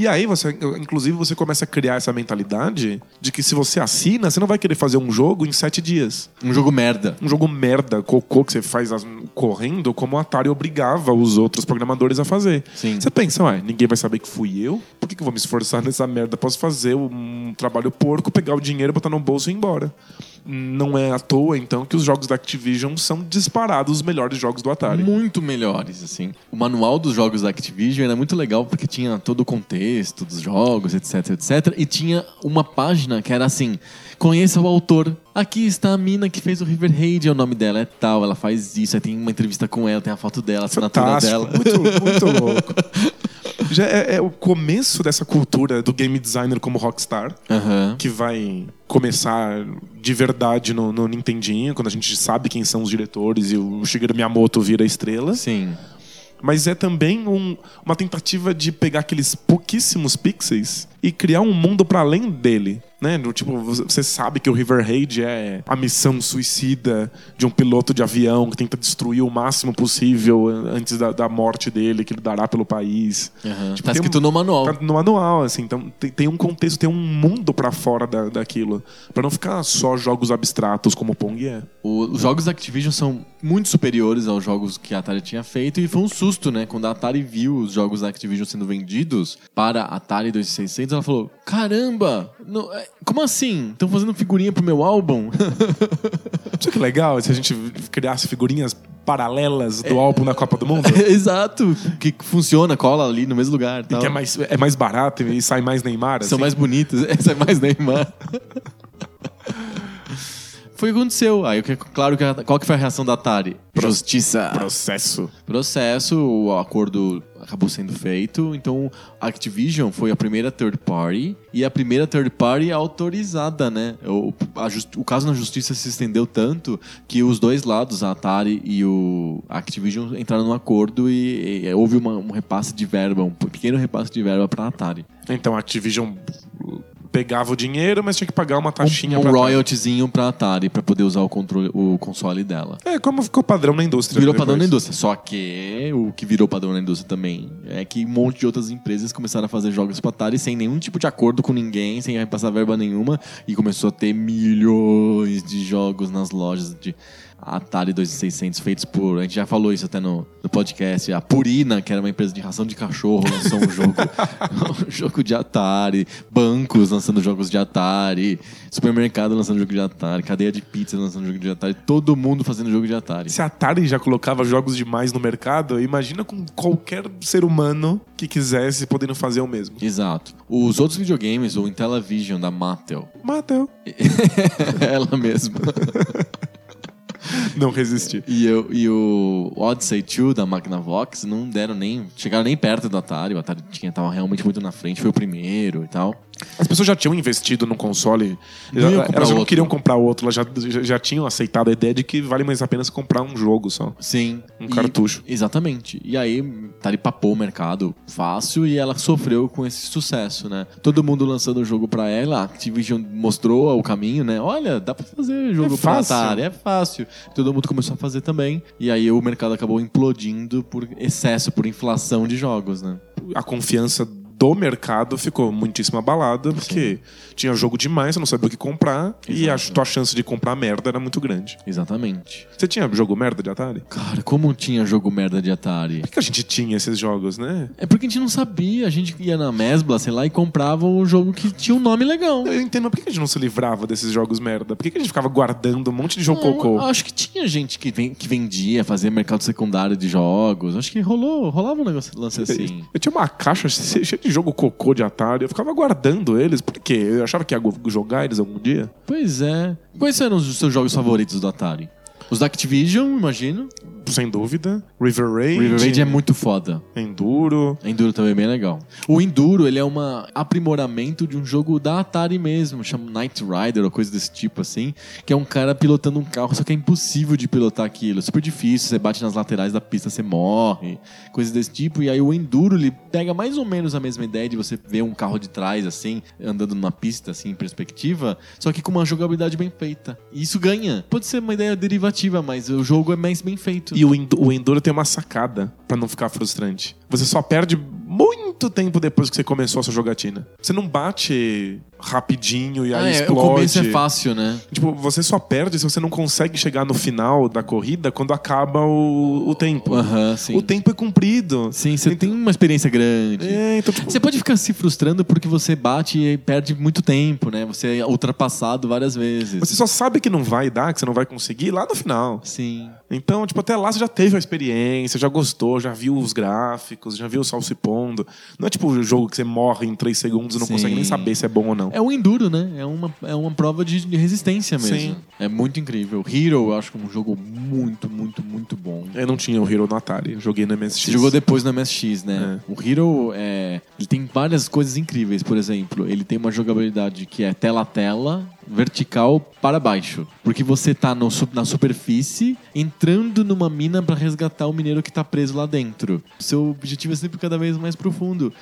E aí, você, inclusive, você começa a criar essa mentalidade de que se você assina, você não vai querer fazer um jogo em sete dias. Um jogo merda. Um jogo merda, cocô, que você faz as- correndo, como o Atari obrigava os outros programadores a fazer. Sim. Você pensa, ué, ninguém vai saber que fui eu? Por que, que eu vou me esforçar nessa merda? Posso fazer um trabalho porco, pegar o dinheiro, botar no bolso e ir embora. Não é à toa, então, que os jogos da Activision são disparados os melhores jogos do Atari. Muito melhores, assim. O manual dos jogos da Activision era muito legal porque tinha todo o contexto dos jogos, etc, etc. E tinha uma página que era assim: conheça o autor. Aqui está a mina que fez o River Raid, o nome dela é tal, ela faz isso, aí tem uma entrevista com ela, tem a foto dela, a assinatura Fantástico, dela. muito, muito louco. Já é, é o começo dessa cultura do game designer como rockstar. Aham. que vai começar de verdade no, no Nintendinho, quando a gente sabe quem são os diretores e o Shigeru Miyamoto vira estrela. Sim. Mas é também um- uma tentativa de pegar aqueles pouquíssimos pixels e criar um mundo para além dele. Né? Do tipo, você- sabe que o River Raid é a missão suicida de um piloto de avião que tenta destruir o máximo possível antes da, da morte dele, que ele dará pelo país. Aham. Tipo, tá escrito um- no manual. Tá no manual, assim. Então tem, tem um contexto, tem um mundo pra fora da, daquilo. Pra não ficar só jogos abstratos como o Pong é. O- os jogos da Activision são muito superiores aos jogos que a Atari tinha feito e foi um susto, né? Quando a Atari viu os jogos da Activision sendo vendidos para a Atari 2600, ela falou: Caramba, não- é, como assim? Estão fazendo figurinha pro meu álbum? Sabe que legal se a gente criasse figurinhas paralelas É. do álbum na Copa do Mundo? Exato, que funciona, cola ali no mesmo lugar. E Tal. que é mais, é mais barato e sai mais Neymar. São assim. mais bonitas, essa é mais Neymar. Foi o que aconteceu. Aí, que- claro, qual que foi a reação da Atari? Justiça. processo. processo, o acordo acabou sendo feito. Então, a Activision foi a primeira third party e a primeira third party autorizada, né? O, a jus- o caso na justiça se estendeu tanto que os dois lados, a Atari e o Activision, entraram num acordo e, e houve uma- um repasse de verba, um pequeno repasse de verba para a Atari. Então a Activision pegava o dinheiro, mas tinha que pagar uma taxinha um pra royaltyzinho para Atari para poder usar o controle, o console dela. É, como ficou padrão na indústria. Virou depois. padrão na indústria. Só que o que virou padrão na indústria também é que um monte de outras empresas começaram a fazer jogos pra Atari sem nenhum tipo de acordo com ninguém, sem repassar verba nenhuma, e começou a ter milhões de jogos nas lojas de Atari 2600 feitos por. A gente já falou isso até no, no podcast. A Purina, que era uma empresa de ração de cachorro, lançou um jogo, um jogo de Atari. Bancos lançando jogos de Atari. Supermercado lançando jogo de Atari. Cadeia de pizza lançando jogo de Atari. Todo mundo fazendo jogo de Atari. Se a Atari já colocava jogos demais no mercado, imagina com qualquer ser humano que quisesse podendo fazer o mesmo. Exato. Os outros videogames, o Intellivision da Mattel, Mattel. ela mesma, Não resisti. e, eu- e o Odyssey 2 da Magnavox não deram nem. chegaram nem perto do Atari. O Atari tinha, tava realmente muito na frente, foi o primeiro e tal. As pessoas já tinham investido no console. Não iam elas já não queriam comprar outro, elas já, já, já tinham aceitado a ideia de que vale mais a pena comprar um jogo só. Sim. Um E- cartucho. Exatamente. E aí, Atari papou o mercado fácil e ela sofreu com esse sucesso, né? Todo mundo lançando o jogo pra ela, a Activision mostrou o caminho, né? Olha, dá pra fazer jogo É pra fácil. Atari, é fácil. Todo mundo começou a fazer também. E aí o mercado acabou implodindo por excesso, por inflação de jogos, né? A confiança do mercado ficou muitíssimo abalada, porque tinha jogo demais, você não sabia o que comprar, e a Exato. tua chance de comprar merda era muito grande. Exatamente. Você tinha jogo merda de Atari? Cara, como tinha jogo merda de Atari? Por que a gente tinha esses jogos, né? É porque a gente não sabia. A gente ia na Mesbla, sei lá, e comprava um jogo que tinha um nome legal. Eu entendo, mas por que a gente não se livrava desses jogos merda? Por que a gente ficava guardando um monte de jogo Não, cocô? Acho que tinha gente que, ven- que vendia, fazia mercado secundário de jogos. Acho que rolou, rolava um negócio lance assim. Eu tinha uma caixa cheia de jogo cocô de Atari. Eu ficava guardando eles, porque eu achava que ia jogar eles algum dia. Pois é. Quais eram os seus jogos favoritos do Atari? Os da Activision, imagino. Sem dúvida. River Raid. River Raid é muito foda. Enduro. Enduro também é bem legal. O Enduro, ele é um aprimoramento de um jogo da Atari mesmo, chama Knight Rider ou coisa desse tipo assim, que é um cara pilotando um carro, só que é impossível de pilotar aquilo, é super difícil, você bate nas laterais da pista, você morre, coisas desse tipo. E aí o Enduro, ele pega mais ou menos a mesma ideia de você ver um carro de trás assim, andando numa pista assim em perspectiva, só que com uma jogabilidade bem feita. E isso ganha. Pode ser uma ideia derivativa, mas o jogo é mais bem feito. E o, o Enduro tem uma sacada pra não ficar frustrante. Você só perde muito tempo depois que você começou a sua jogatina. Você não bate rapidinho e aí Ah, é, o explode. começo é fácil, né? Tipo, você só perde se você não consegue chegar no final da corrida quando acaba o, o tempo. Aham, sim. O tempo é cumprido. Sim, você tem uma experiência grande. É, então, tipo, Você pode ficar se frustrando porque você bate e perde muito tempo, né? Você é ultrapassado várias vezes. você só sabe que não vai dar, que você não vai conseguir lá no final. Sim. Então, tipo, até lá você já teve a experiência, já gostou, já viu os gráficos, já viu o sol se pondo. Não é tipo o jogo que você morre em três segundos e não Sim. consegue nem saber se é bom ou não. É um enduro, né? É uma, é uma prova de resistência mesmo. Sim. É muito incrível. Hero, eu acho que é um jogo muito, muito, muito bom. Eu não tinha o Hero no Atari, joguei no MSX. Você jogou depois no MSX, né? O Hero, é, ele tem várias coisas incríveis. Por exemplo, ele tem uma jogabilidade que é tela a tela, vertical para baixo. Porque você tá no na superfície, entrando numa mina para resgatar o mineiro que tá preso lá dentro. Seu objetivo é sempre cada vez mais profundo.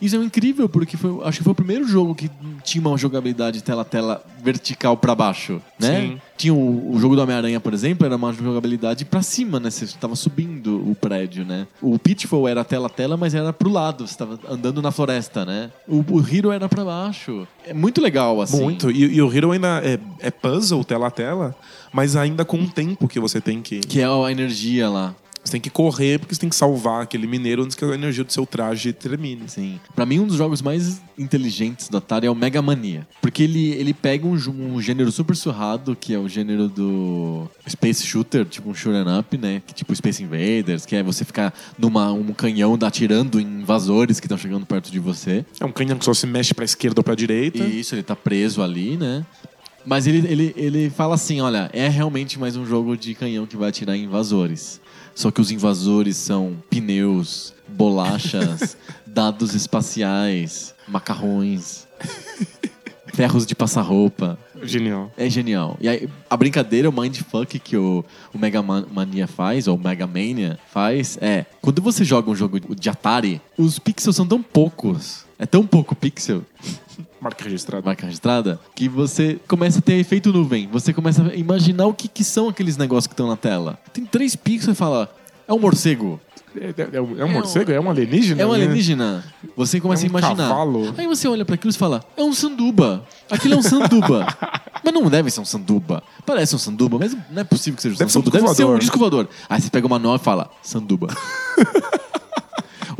Isso é incrível, porque foi, acho que foi o primeiro jogo que tinha uma jogabilidade tela a tela vertical para baixo, né? Sim. Tinha o, o jogo do Homem-Aranha, por exemplo, era uma jogabilidade pra cima, né? Você estava subindo o prédio, né? O Pitfall era tela a tela, mas era pro lado, você estava andando na floresta, né? O, o Hero era pra baixo. É muito legal, assim. Muito. E, e o Hero ainda é, é puzzle, tela a tela, mas ainda com um tempo que você tem que. Que é a energia lá. Você tem que correr porque você tem que salvar aquele mineiro antes que a energia do seu traje termine. Sim. Pra mim, um dos jogos mais inteligentes do Atari é o Mega Mania. Porque ele, ele pega um, um gênero super surrado, que é o gênero do Space Shooter, tipo um shoot 'em up, né? Que, tipo Space Invaders, que é você ficar numa um canhão atirando em invasores que estão chegando perto de você. É um canhão que só se mexe pra esquerda ou pra direita. E isso, ele tá preso ali, né? Mas ele, ele, ele fala assim, olha, é realmente mais um jogo de canhão que vai atirar em invasores. Só que os invasores são pneus, bolachas, dados espaciais, macarrões, ferros de passar roupa. Genial. É genial. E aí, a brincadeira, o mindfuck que o, o Mega Man- Mania faz, ou Mega Mania faz, é... Quando você joga um jogo de Atari, os pixels são tão poucos. É tão pouco pixel Marca registrada. marca registrada, que você começa a ter efeito nuvem. Você começa a imaginar o que, que são aqueles negócios que estão na tela. Tem três pixels e fala, é um morcego, É, é- é um- é um morcego? É um alienígena? é um né? alienígena. Você começa É um a imaginar. cavalo. Aí você olha para aquilo e fala, é um sanduba. Aquilo é um sanduba. mas não deve ser um sanduba. Parece um sanduba, mas não é possível que seja um Deve ser um sanduba. deve ser um disco voador. Aí você pega uma nova e fala, sanduba.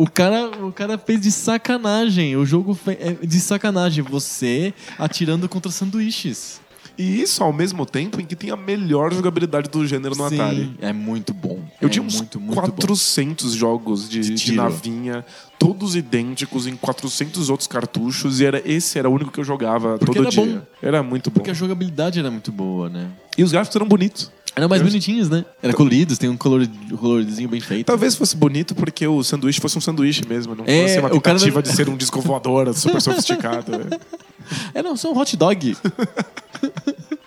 O cara, o cara fez de sacanagem. O jogo é de sacanagem. Você atirando contra sanduíches. E isso ao mesmo tempo em que tem a melhor jogabilidade do gênero no Sim, Atari. É muito bom. Eu é tinha uns muito, muito bom. 400 jogos de, De de navinha, todos idênticos em 400 outros cartuchos, e era, esse era o único que eu jogava Porque todo era dia. bom. Era muito bom. Porque a jogabilidade era muito boa, né? E os gráficos eram bonitos. Eram mais Eu- bonitinhos, né? Era coloridos, tem um color, colorizinho bem feito. Talvez fosse bonito porque o sanduíche fosse um sanduíche mesmo, não É, fosse uma o cara tentativa não- de ser um disco voador super sofisticado. É, não, só um hot dog.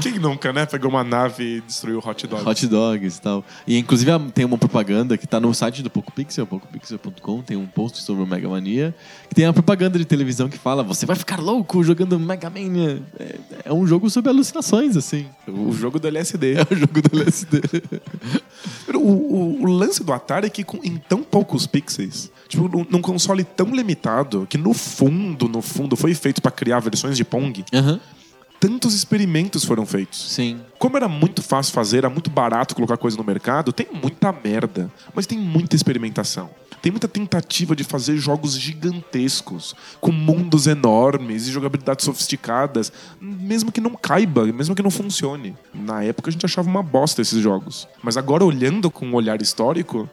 Quem nunca, né? Pegou uma nave e destruiu hot dog. hot dogs e tal. E inclusive tem uma propaganda que tá no site do PocoPixel, pocopixel.com, tem um post sobre o Mega Mania, que tem uma propaganda de televisão que fala: você vai ficar louco jogando Mega Mania. É, é um jogo sobre alucinações, assim. O jogo do LSD. É o jogo do LSD. O, o- o lance do Atari é que com, em tão poucos pixels, tipo, num, num console tão limitado, que no fundo, no fundo, foi feito pra criar versões de Pong, Aham, tantos experimentos foram feitos. sim. Como era muito fácil fazer, era muito barato colocar coisa no mercado, tem muita merda, mas tem muita experimentação. Tem muita tentativa de fazer jogos gigantescos, com mundos enormes e jogabilidades sofisticadas, mesmo que não caiba, mesmo que não funcione. Na época a gente achava uma bosta esses jogos. Mas agora, olhando com um olhar histórico,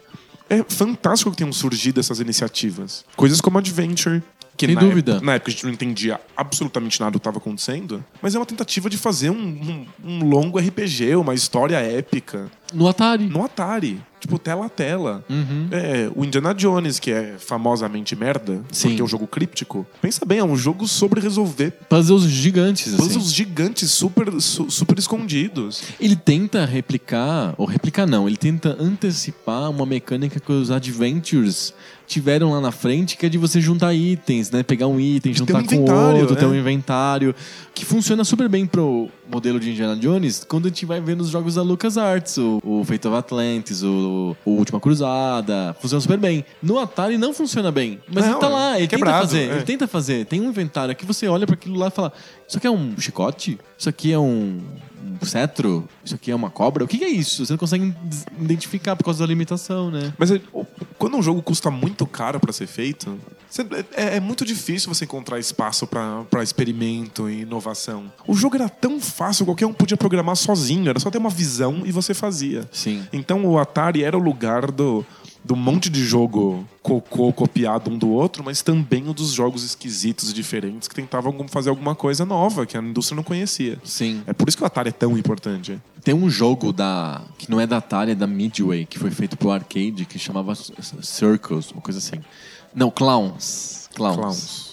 é fantástico que tenham surgido essas iniciativas. Coisas como Adventure. Que Sem na dúvida. Época, na época a gente não entendia absolutamente nada do que estava acontecendo, mas é uma tentativa de fazer um, um- um longo RPG, uma história épica. No Atari. No Atari. Tipo, tela a tela. Uhum. É, o Indiana Jones, que é famosamente merda, Sim. porque é um jogo críptico. Pensa bem, é um jogo sobre resolver Puzzles gigantes, assim. puzzles gigantes, super, su- super escondidos. Ele tenta replicar, ou replicar não, ele tenta antecipar uma mecânica que os Adventures tiveram lá na frente, que é de você juntar itens, né? Pegar um item, ter juntar um com outro, ter é. um inventário, que funciona super bem pro modelo de Indiana Jones quando a gente vai ver nos jogos da LucasArts, o, o Fate of Atlantis, o, o Última Cruzada, funciona super bem. No Atari não funciona bem, mas Não, ele tá lá, é ele quebrado, tenta fazer, é. ele tenta fazer. Tem um inventário que você olha para aquilo lá e fala: Isso aqui é um chicote? Isso aqui é um, um cetro? Isso aqui é uma cobra? O que é isso? Você não consegue identificar por causa da limitação, né? Mas é- quando um jogo custa muito caro pra ser feito, é, é muito difícil você encontrar espaço pra experimento e inovação. O jogo era tão fácil, qualquer um podia programar sozinho, era só ter uma visão e você fazia. Sim. Então o Atari era o lugar do, do monte de jogo cocô copiado um do outro, mas também o dos jogos esquisitos e diferentes que tentavam fazer alguma coisa nova que a indústria não conhecia. Sim. É por isso que o Atari é tão importante. Tem um jogo da que não é da Atari, é da Midway, que foi feito pro arcade, que chamava Circles, uma coisa assim. Não, Clowns. Clowns. Clowns.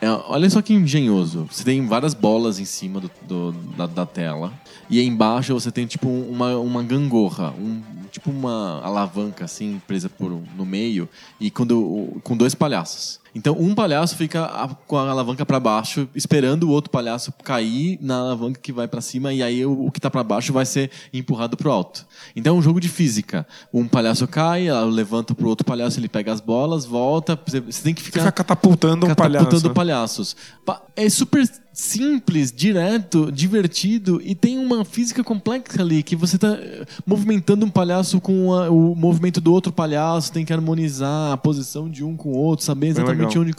É, olha só que engenhoso. Você tem várias bolas em cima do, do- da, da tela. E aí embaixo você tem tipo uma, uma gangorra, um, tipo uma alavanca assim, presa por, um- no meio, e quando, o- com dois palhaços. Então um palhaço fica a- com a alavanca pra baixo, esperando o outro palhaço cair na alavanca que vai pra cima, e aí o, o que tá pra baixo vai ser empurrado pro alto. Então é um jogo de física. Um palhaço cai, ela levanta pro outro palhaço, ele pega as bolas, volta. Você, você tem que Fica catapultando um catapultando palhaço. palhaços. Pa- É super simples, direto, divertido e tem uma física complexa ali que você tá eh, movimentando um palhaço com a- o movimento do outro palhaço, tem que harmonizar a posição de um com o outro, saber exatamente onde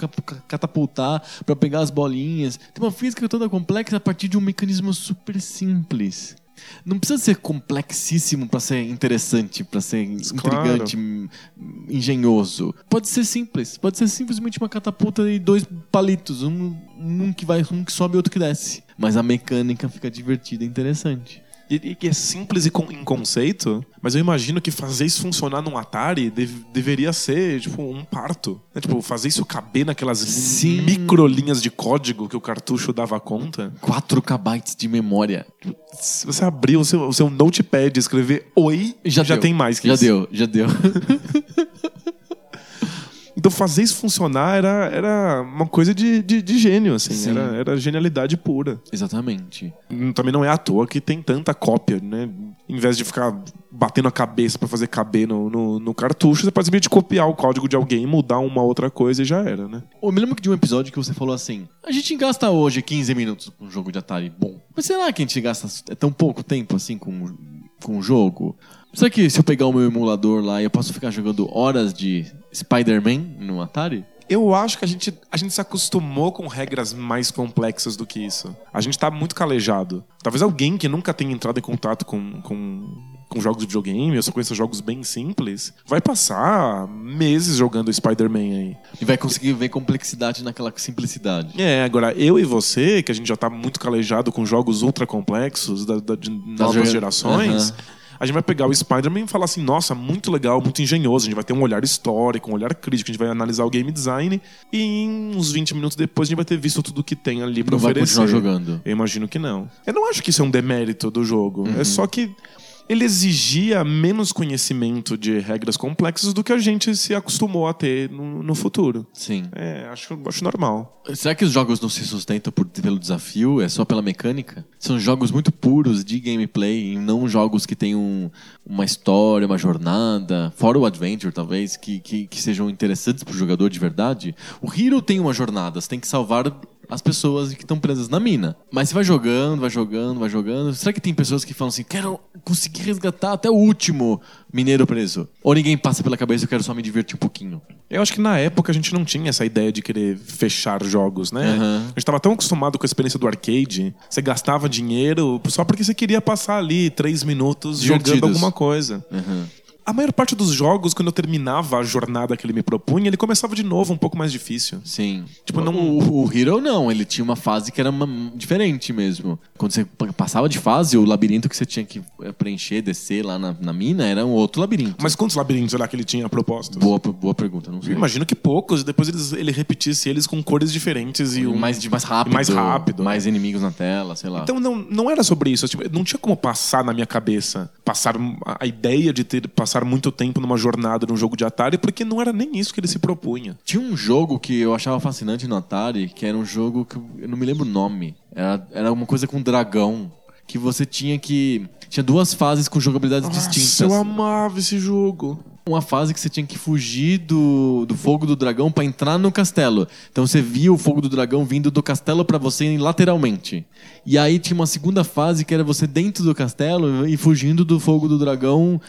catapultar pra pegar as bolinhas. Tem uma física toda complexa a partir de um mecanismo super simples. Não precisa ser complexíssimo pra ser interessante, pra ser intrigante, m- engenhoso. Pode ser simples. Pode ser simplesmente uma catapulta e dois palitos. Um, um que vai, um que sobe e outro que desce. Mas a mecânica fica divertida e interessante. E, que é simples e com- em conceito, mas eu imagino que fazer isso funcionar num Atari dev- deveria ser, tipo, um parto. né? Tipo, fazer isso caber naquelas Sim. microlinhas de código que o cartucho dava conta. 4 KB de memória. Se você abrir o seu, o seu notepad e escrever oi, já, deu. tem mais que Já isso. deu, já deu. Então fazer isso funcionar era, era uma coisa de, de, de gênio, assim. Sim. Era, era genialidade pura. Exatamente. Hum, Também não é à toa que tem tanta cópia, né? Em vez de ficar batendo a cabeça pra fazer caber no, no, no cartucho, você pode simplesmente copiar o código de alguém, mudar uma outra coisa e já era, né? Eu me lembro de um episódio que você falou assim: a gente gasta hoje 15 minutos com um jogo de Atari bom. Mas será que a gente gasta é tão pouco tempo assim com, com o jogo? Será que se eu pegar o meu emulador lá eu posso ficar jogando horas de Spider-Man no Atari? Eu acho que a gente, a gente se acostumou com regras mais complexas do que isso. A gente tá muito calejado. Talvez alguém que nunca tenha entrado em contato com, com, com jogos de videogame, ou só conheça jogos bem simples, vai passar meses jogando Spider-Man aí. E vai conseguir ver complexidade naquela simplicidade. É, agora eu e você, que a gente já tá muito calejado com jogos ultra complexos da, da- de novas gera- gerações. Aham. A gente vai pegar o Spider-Man e falar assim, nossa, muito legal, muito engenhoso. A gente vai ter um olhar histórico, um olhar crítico, a gente vai analisar o game design e em uns 20 minutos depois a gente vai ter visto tudo que tem ali pra Não vai oferecer. continuar jogando. Eu imagino que não. Eu não acho que isso é um demérito do jogo. Uhum. É só que ele exigia menos conhecimento de regras complexas do que a gente se acostumou a ter no, no futuro. Sim. É, acho, acho normal. Será que os jogos não se sustentam por- pelo desafio? É só pela mecânica? São jogos muito puros de gameplay e não jogos que têm um- uma história, uma jornada, fora o Adventure, talvez, que, que, que sejam interessantes pro jogador de verdade. O Hero tem uma jornada, você tem que salvar as pessoas que estão presas na mina. Mas você vai jogando, vai jogando, vai jogando. Será que tem pessoas que falam assim, quero conseguir resgatar até o último mineiro preso? Ou ninguém passa pela cabeça, eu quero só me divertir um pouquinho? Eu acho que na época a gente não tinha essa ideia de querer fechar jogos, né? Aham. A gente tava tão acostumado com a experiência do arcade, você gastava dinheiro só porque você queria passar ali três minutos jogando Divertidos. alguma coisa. Uhum. A maior parte dos jogos, quando eu terminava a jornada que ele me propunha, ele começava de novo um pouco mais difícil. Sim. Tipo, não- O, o Hero não, ele tinha uma fase que era uma- diferente mesmo. Quando você pa- passava de fase, o labirinto que você tinha que eh, preencher, descer lá na, na mina, era um outro labirinto. Mas quantos labirintos será que ele tinha propostos? Boa, boa pergunta, não sei. Eu imagino que poucos, e depois eles, ele repetisse eles com cores diferentes e um... mais, de mais rápido. mais rápido. Mais inimigos na tela, sei lá. Então não, não era sobre isso. Tipo, não tinha como passar na minha cabeça, passar a a ideia de ter passar muito tempo numa jornada num jogo de Atari, porque não era nem isso que ele se propunha. Tinha um jogo que eu achava fascinante no Atari, que era um jogo que eu- não me lembro o nome. Era, era uma coisa com dragão. Que você tinha que. Tinha duas fases com jogabilidades distintas. eu amava esse jogo. Uma fase que você tinha que fugir do, do fogo do dragão pra entrar no castelo. Então você via o fogo do dragão vindo do castelo pra você lateralmente. E aí tinha uma segunda fase que era você dentro do castelo e fugindo do fogo do dragão.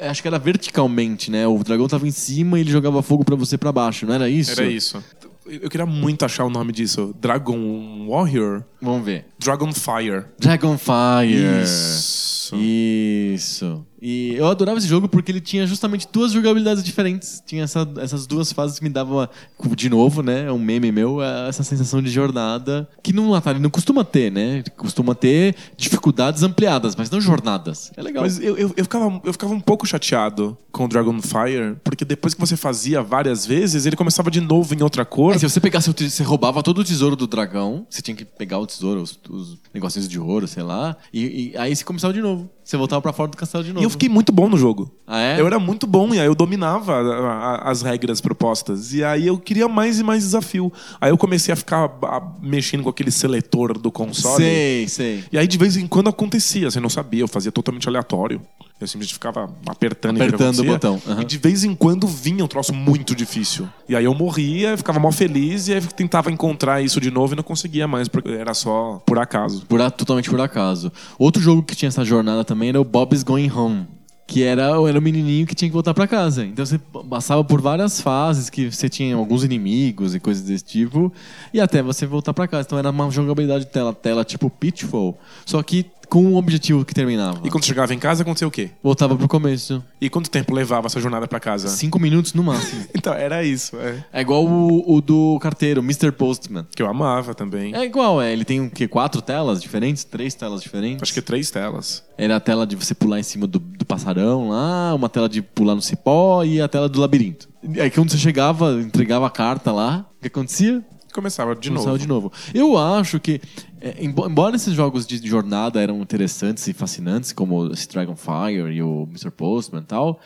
Acho que era verticalmente, né? O dragão tava em cima e ele jogava fogo pra você pra baixo, não era isso? Era isso. Eu queria muito achar o nome disso. Dragon Warrior? Vamos ver. Dragonfire. Dragonfire. Isso. Isso. E eu adorava esse jogo porque ele tinha justamente duas jogabilidades diferentes. Tinha essa- essas duas fases que me davam, de novo, né? É um meme meu, essa sensação de jornada. Que no Atari não costuma ter, né? Costuma ter dificuldades ampliadas, mas não jornadas. É legal. Mas eu, eu, eu, ficava, eu ficava um pouco chateado com o Dragonfire, porque depois que você fazia várias vezes, ele começava de novo em outra cor. É, se você pegasse você roubava todo o tesouro do dragão, você tinha que pegar o tesouro, os, os negocinhos de ouro, sei lá, e, e aí você começava de novo. Você voltava pra fora do castelo de novo. E eu fiquei muito bom no jogo. Ah, é? Eu era muito bom e aí eu dominava a- a- as regras propostas. E aí eu queria mais e mais desafio. Aí eu comecei a ficar a- mexendo com aquele seletor do console. Sei, sei. E aí de vez em quando acontecia, você não sabia, eu fazia totalmente aleatório. Eu simplesmente ficava apertando, e Apertando o botão, aham. E de vez em quando vinha um troço muito difícil. E aí eu morria, ficava mal feliz e aí tentava encontrar isso de novo e não conseguia mais, porque era só por acaso. Por totalmente por acaso. Outro jogo que tinha essa jornada também era o Bob's Going Home. Que era, era o menininho que tinha que voltar pra casa. Então você passava por várias fases que você tinha alguns inimigos e coisas desse tipo. E até você voltar pra casa. Então era uma jogabilidade de tela, tela tipo Pitfall. Só que com um objetivo que terminava. E quando chegava em casa, acontecia o quê? Voltava pro começo. E quanto tempo levava essa jornada pra casa? Cinco minutos no máximo. Então, era isso, é. É igual o, o do carteiro, Mr. Postman. Que eu amava também. É igual, é. Ele tem o quê? Quatro telas diferentes? Três telas diferentes? Acho que três telas. Era a tela de você pular em cima do, do passarão lá, uma tela de pular no cipó e a tela do labirinto. E aí quando você chegava, entregava a carta lá, o que acontecia? Começava de Começava novo. de novo. Eu acho que, é, embo- embora esses jogos de jornada eram interessantes e fascinantes, como esse Dragonfire e o Mr. Postman e tal,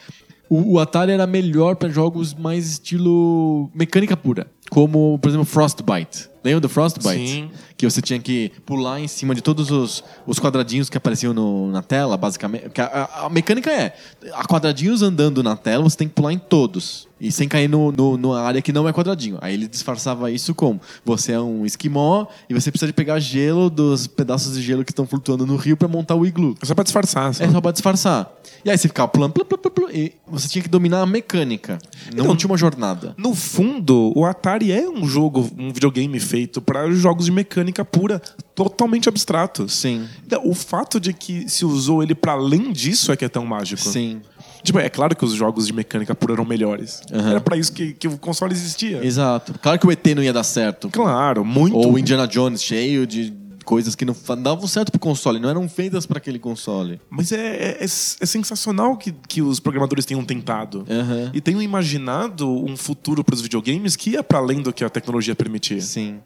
o, o Atari era melhor para jogos mais estilo mecânica pura. Como, por exemplo, Frostbite. Lembra do Frostbite? Sim. Que você tinha que pular em cima de todos os, os quadradinhos que apareciam no- na tela, basicamente. A, a- a mecânica é: há quadradinhos andando na tela, você tem que pular em todos. E sem cair no, no, numa área que não é quadradinho. Aí ele disfarçava isso como: você é um esquimó e você precisa de pegar gelo dos pedaços de gelo que estão flutuando no rio para montar o iglu. É só pra disfarçar. só. É só pra disfarçar. E aí você ficava pulando, plu, plu, plu, plu, e você tinha que dominar a mecânica. Não Então- tinha uma jornada. No fundo, o Atari é um jogo, um videogame feito para jogos de mecânica pura, totalmente abstratos. Sim. Então, O fato de que se usou ele para além disso é que é tão mágico. Sim. Tipo, é claro que os jogos de mecânica pura eram melhores. Aham. Era para isso que, que o console existia. Exato. Claro que o ET não ia dar certo. Claro, muito. Ou o Indiana Jones, cheio de coisas que não davam certo pro console, não eram feitas para aquele console. Mas é, é, é- é sensacional que, que os programadores tenham tentado. Aham. E tenham imaginado um futuro para os videogames que ia para além do que a tecnologia permitia. Sim.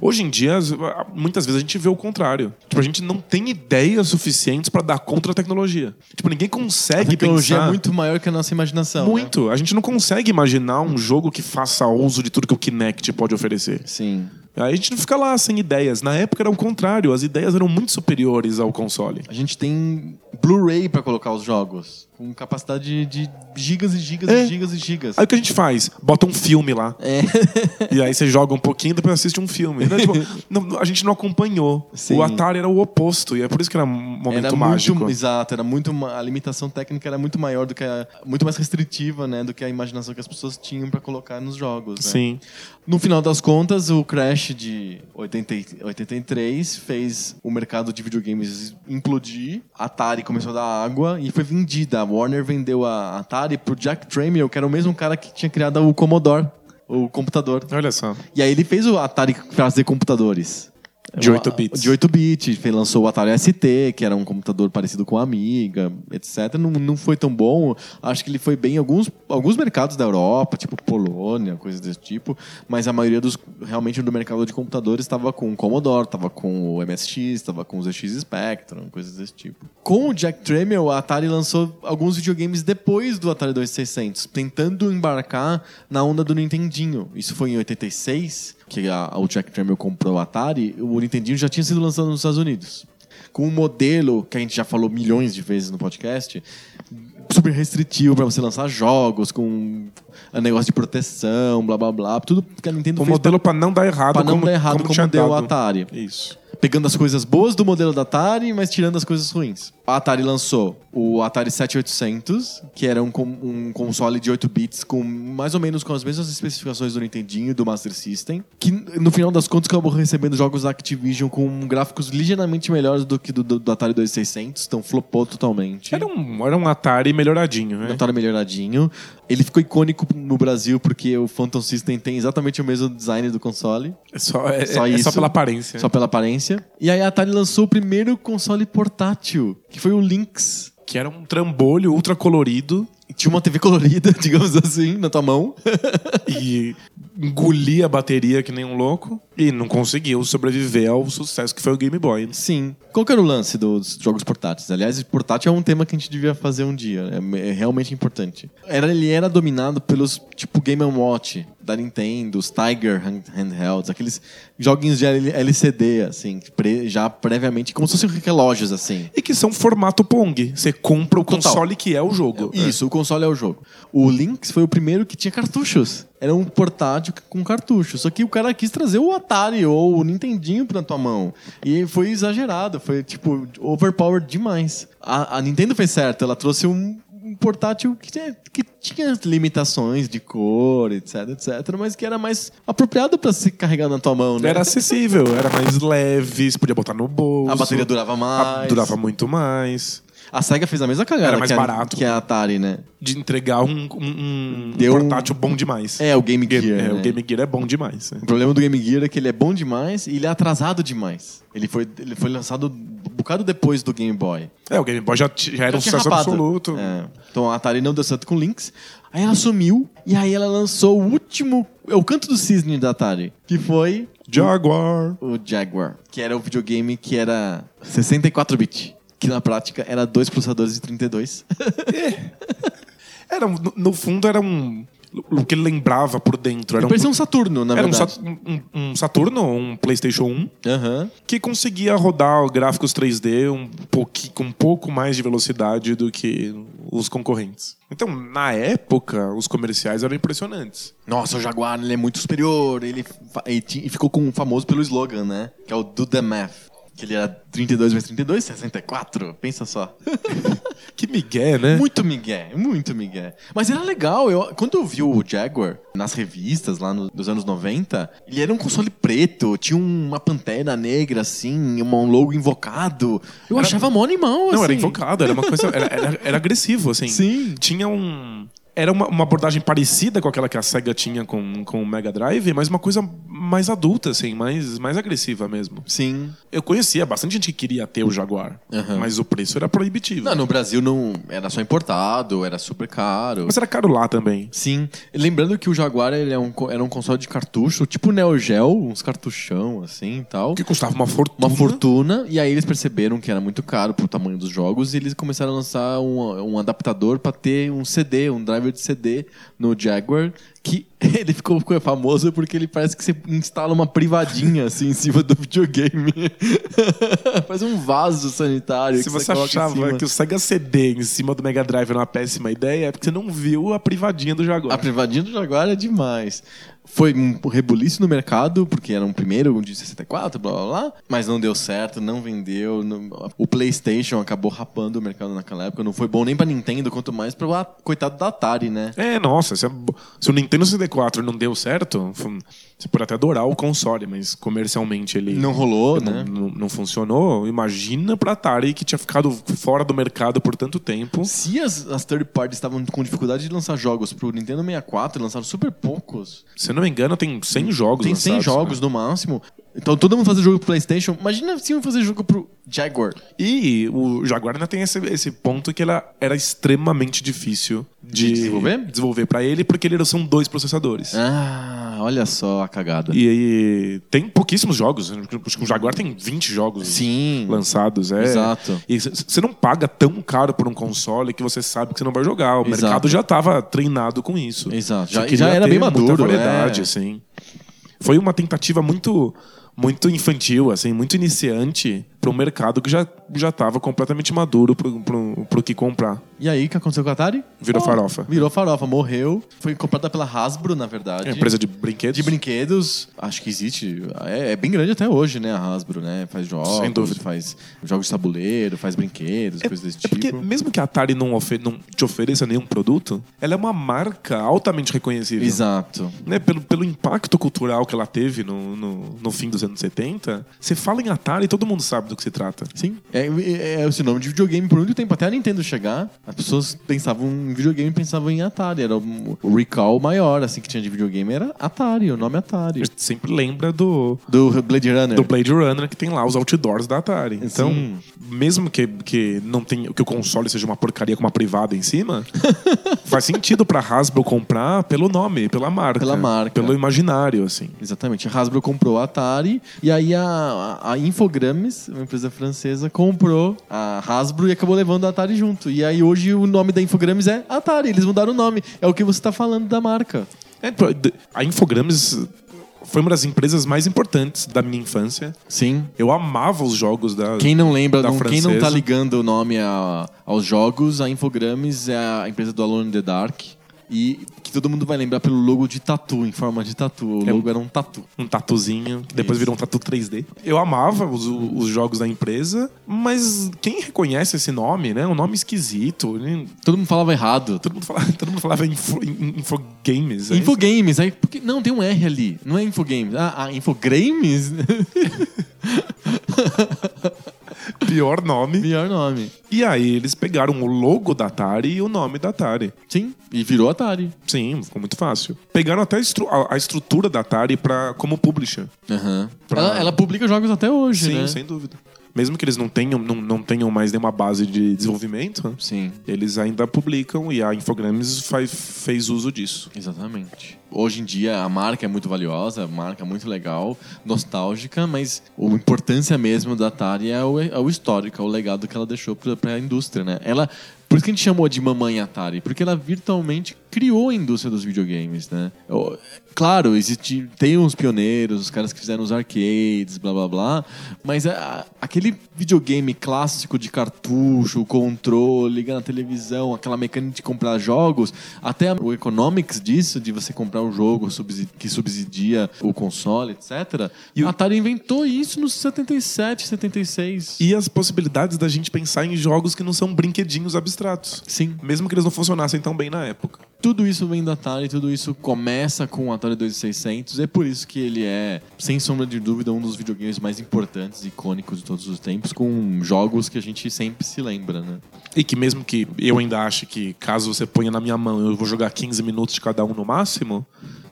Hoje em dia, as- muitas vezes a gente vê o contrário. Tipo, a gente não tem ideias suficientes para dar contra a tecnologia. Tipo, ninguém A consegue tecnologia pensar é muito maior que a nossa imaginação. né? muito. A gente não consegue imaginar um jogo que faça uso de tudo que o Kinect pode oferecer. Sim. Aí a gente não fica lá sem ideias. Na época era o contrário, as ideias eram muito superiores ao console. A gente tem Blu-ray para colocar os jogos. Com capacidade de gigas e gigas É. e gigas e gigas. Aí o que a gente faz? Bota um filme lá. É. E aí você joga um pouquinho e depois assiste um filme. Né? Tipo, não- a gente não acompanhou. Sim. O Atari era o oposto. E é por isso que era um momento era mágico. muito, exato, era muito a limitação técnica era muito maior do que a, muito mais restritiva, né, do que a imaginação que as pessoas tinham para colocar nos jogos, né? Sim. No final das contas, o crash de 80, e- 83 fez o mercado de videogames implodir. A Atari começou a dar água e foi vendida a Warner vendeu a Atari pro Jack Tramiel, que era o mesmo cara que tinha criado o Commodore, o computador. Olha só. E aí ele fez o Atari fazer computadores. De 8 bits. De 8 bits. Lançou o Atari ST, que era um computador parecido com a Amiga, etc. Não, não foi tão bom. Acho que ele foi bem em alguns, alguns mercados da Europa, tipo Polônia, coisas desse tipo. Mas a maioria dos, realmente, do mercado de computadores estava com o Commodore, estava com o MSX, estava com o ZX Spectrum, coisas desse tipo. Com o Jack Tramiel, a Atari lançou alguns videogames depois do Atari 2600, tentando embarcar na onda do Nintendinho. Isso foi em 86, que a- o Jack Tramiel comprou o Atari, o Nintendinho já tinha sido lançado nos Estados Unidos. Com um modelo que a gente já falou milhões de vezes no podcast, super restritivo para você lançar jogos, com um negócio de proteção, blá blá blá. Tudo que a Nintendo O fez modelo pra não dar errado, pra não como, dar errado como, como, deu o. Atari Isso. pegando as coisas boas do modelo da Atari, mas tirando as coisas ruins. A Atari lançou o Atari 7800, que era um, um console de 8 bits com mais ou menos com as mesmas especificações do Nintendinho e do Master System, que no final das contas acabou recebendo jogos da Activision com gráficos ligeiramente melhores do que do, do- do Atari 2600, então flopou totalmente. Era um, era um Atari melhoradinho, né? Um Atari melhoradinho. Ele ficou icônico no Brasil porque o Phantom System tem exatamente o mesmo design do console. É só, é, Só é- é só isso. pela aparência. Só pela aparência. E aí a Atari lançou o primeiro console portátil, que foi o Lynx. Que era um trambolho ultra colorido Tinha uma TV colorida, digamos assim, na tua mão. e engolia a bateria que nem um louco e não conseguiu sobreviver ao sucesso que foi o Game Boy. Sim. Qual que era o lance dos jogos portáteis? Aliás, portátil é um tema que a gente devia fazer um dia. É, é realmente importante. Era, ele era dominado pelos, tipo, Game Watch da Nintendo, os Tiger hand- Handhelds, aqueles joguinhos de LCD, assim, já previamente, como se fossem relógios, assim. E que são formato Pong. Você compra o Total. console que é o jogo. Isso, o console é o jogo. O Lynx foi o primeiro que tinha cartuchos. Era um portátil com cartucho. Só que o cara quis trazer o Atari ou o Nintendinho pra tua mão. E foi exagerado. Foi, tipo, overpowered demais. A, a Nintendo fez certo. Ela trouxe um, um portátil que, tinha- que tinha limitações de cor, etc, etc. Mas que era mais apropriado pra se carregar na tua mão, né? Era acessível, era mais leve, você podia botar no bolso. A bateria durava A- mais. durava muito mais. A SEGA fez a mesma cagada Era mais que, a, barato. que a Atari, né? De entregar um, um- um Deu um- portátil bom demais. É, o Game Gear. Game- é, né? O Game Gear é bom demais. né? O problema do Game Gear é que ele é bom demais e ele é atrasado demais. Ele foi, ele foi lançado bocado depois do Game Boy. É, o Game Boy já, já era Já um sucesso rapado. absoluto. É. Então a Atari não deu certo com Lynx. Aí ela sumiu e aí ela lançou o último... É o canto do cisne da Atari. Que foi Jaguar. o Jaguar. Que era o videogame que era 64-bit. Que na prática era dois processadores de 32. Era, um- no, no fundo, era um. O que ele lembrava por dentro. Era um, Parecia um Saturno, na era um, verdade. Sat- um- um Saturno, um PlayStation 1, Aham. que conseguia rodar gráficos 3D um pouqui- com um pouco mais de velocidade do que os concorrentes. Então, na época, os comerciais eram impressionantes. Nossa, o Jaguar ele é muito superior. Ele, fa- e ti- e ficou com, famoso pelo slogan, né? Que é o Do The Math. Que ele era 32 vezes 32, 64. Pensa só. Que migué, né? muito migué, muito migué. Mas era legal. Eu, quando eu vi o Jaguar nas revistas lá no- nos anos 90, ele era um console preto. Tinha uma pantera negra, assim, um logo invocado. Eu achava mó animal, assim. Não, era invocado, era uma coisa. Era, era- era agressivo, assim. Sim. Tinha um. Era uma, uma abordagem parecida com aquela que a SEGA tinha com, com o Mega Drive, mas uma coisa mais adulta, assim, mais, mais agressiva mesmo. Sim. Eu conhecia bastante gente que queria ter o Jaguar, Aham. mas o preço era proibitivo. Não, no Brasil não era só importado, era super caro. Mas era caro lá também. Sim. Lembrando que o Jaguar ele é um, era um console de cartucho, tipo Neo Geo, uns cartuchão assim e tal. Que custava uma fortuna. Uma fortuna, e aí eles perceberam que era muito caro pro tamanho dos jogos e eles começaram a lançar um, um adaptador pra ter um CD, um de CD no Jaguar, que ele ficou famoso porque ele parece que você instala uma privadinha assim em cima do videogame. Faz um vaso sanitário. Se que você em achava que o Sega CD em cima do Mega Drive era uma péssima ideia, é porque você não viu a privadinha do Jaguar. A privadinha do Jaguar é demais. Foi um rebuliço no mercado, porque era um primeiro de 64, blá blá blá, mas não deu certo, não vendeu. não- O PlayStation acabou rapando o mercado naquela época, não foi bom nem pra Nintendo, quanto mais pra ah, coitado da Atari, né? É, nossa, se, a- se o Nintendo 64 não deu certo, foi- você pode até adorar o console, mas comercialmente ele Não rolou, não, né? não- não funcionou. Imagina pra Atari que tinha ficado fora do mercado por tanto tempo. Se as, as third parties estavam com dificuldade de lançar jogos pro Nintendo 64, lançaram super poucos. Se eu não me engano, tem 100 jogos Tem 100 lançados, jogos né? no máximo. Então todo mundo fazer jogo pro PlayStation. Imagina se iam fazer jogo pro Jaguar. E o Jaguar ainda tem esse, esse ponto que ela era extremamente difícil de, De desenvolver? desenvolver para ele, porque ele são dois processadores. Ah, olha só a cagada. E aí tem pouquíssimos jogos. Acho que o Jaguar tem 20 jogos Sim. lançados. É. Exato. E você não paga tão caro por um console que você sabe que você não vai jogar. O Exato. mercado já estava treinado com isso. Exato. Já- já era bem muita maduro, variedade, é. assim. Foi uma tentativa muito muito infantil, assim, muito iniciante para um mercado que já já estava completamente maduro pro, pro que comprar. E aí, o que aconteceu com a Atari? Virou Oh, farofa. Virou farofa, morreu. Foi comprada pela Hasbro, na verdade. É uma empresa de brinquedos. de brinquedos. Acho que existe. É, é bem grande até hoje, né? A Hasbro, né? Faz jogos, Sem dúvida. faz jogos de tabuleiro, faz brinquedos, coisas desse É tipo. porque mesmo que a Atari não, não te ofereça nenhum produto, ela é uma marca altamente reconhecível. Exato. né, pelo, pelo impacto cultural que ela teve no, no, no fim dos anos 70, você fala em Atari e todo mundo sabe do que se trata. Sim. É, é, é esse nome de videogame por muito tempo. Até a Nintendo chegar, as pessoas pensavam em videogame e pensavam em Atari. Era o, recall maior, assim, que tinha de videogame era Atari, o nome Atari. A gente sempre lembra do, Do Blade Runner. do Blade Runner, que tem lá os outdoors da Atari. Então, Sim. mesmo que, que não tenha, que o console seja uma porcaria com uma privada em cima, faz sentido pra Hasbro comprar pelo nome, pela marca. Pela marca. Pelo imaginário, assim. Exatamente. A Hasbro comprou a Atari e aí a, a, a Infogrames, uma empresa francesa, comprou a Hasbro e acabou levando a Atari junto. E aí hoje o nome da Infogrames é Atari. Eles mudaram o nome. É o que você está falando da marca. É, a Infogrames foi uma das empresas mais importantes da minha infância. Sim. Eu amava os jogos da. Quem não lembra, Da não- quem não tá ligando o nome a- aos jogos, a Infogrames é a empresa do Alone in the Dark. E que todo mundo vai lembrar pelo logo de tatu, em forma de tatu. O É- logo era um tatu. um tatuzinho, que depois Isso. virou um tatu 3D. Eu amava os, os jogos da empresa, mas quem reconhece esse nome, né? Um nome esquisito. né? Todo mundo falava errado. Todo mundo falava, todo mundo falava info, in- infogames. é Infogames, aí, porque, não, tem um R ali. Não é Infogames. Ah, ah Infogrames? Pior nome. Pior nome. E aí eles pegaram o logo da Atari e o nome da Atari. Sim, e virou Atari. Sim, ficou muito fácil. Pegaram até a, estru- a- a estrutura da Atari pra, como publisher. Pra- Ela, ela publica jogos até hoje, Sim, né? sem dúvida. Mesmo que eles não tenham, não, não tenham mais nenhuma base de desenvolvimento, Sim, eles ainda publicam e a Infogrames faz, fez uso disso. exatamente. Hoje em dia a marca é muito valiosa, a marca é muito legal, nostálgica, mas a importância mesmo da Atari é o, é o histórico, é o legado que ela deixou pra, pra indústria, né? Ela, por isso que a gente chamou de Mamãe Atari, porque ela virtualmente criou a indústria dos videogames, né? Claro, existe, tem uns pioneiros, os caras que fizeram os arcades, blá blá blá, mas a- aquele videogame clássico de cartucho, controle, ligar na televisão, aquela mecânica de comprar jogos, até o economics disso, de você comprar um jogo que subsidia o console, etc. E o- Atari inventou isso nos 77, 76. E as possibilidades da gente pensar em jogos que não são brinquedinhos abstratos. Sim, Mesmo que eles não funcionassem tão bem na época. Tudo isso vem da Atari, tudo isso começa com o Atari 2600. É por isso que ele é, sem sombra de dúvida, um dos videogames mais importantes e icônicos de todos os tempos, com jogos que a gente sempre se lembra, né? E que mesmo que eu ainda ache que caso você ponha na minha mão eu vou jogar 15 minutos de cada um no máximo,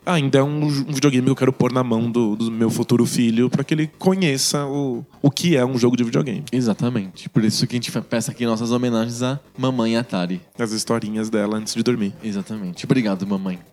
ainda é um, um videogame que eu quero pôr na mão do, do meu futuro filho para que ele conheça o, o que é um jogo de videogame. Exatamente. Por isso que a gente peça aqui nossas homenagens à Mamãe Atari. As historinhas dela antes de dormir. Exatamente. Obrigado, mamãe.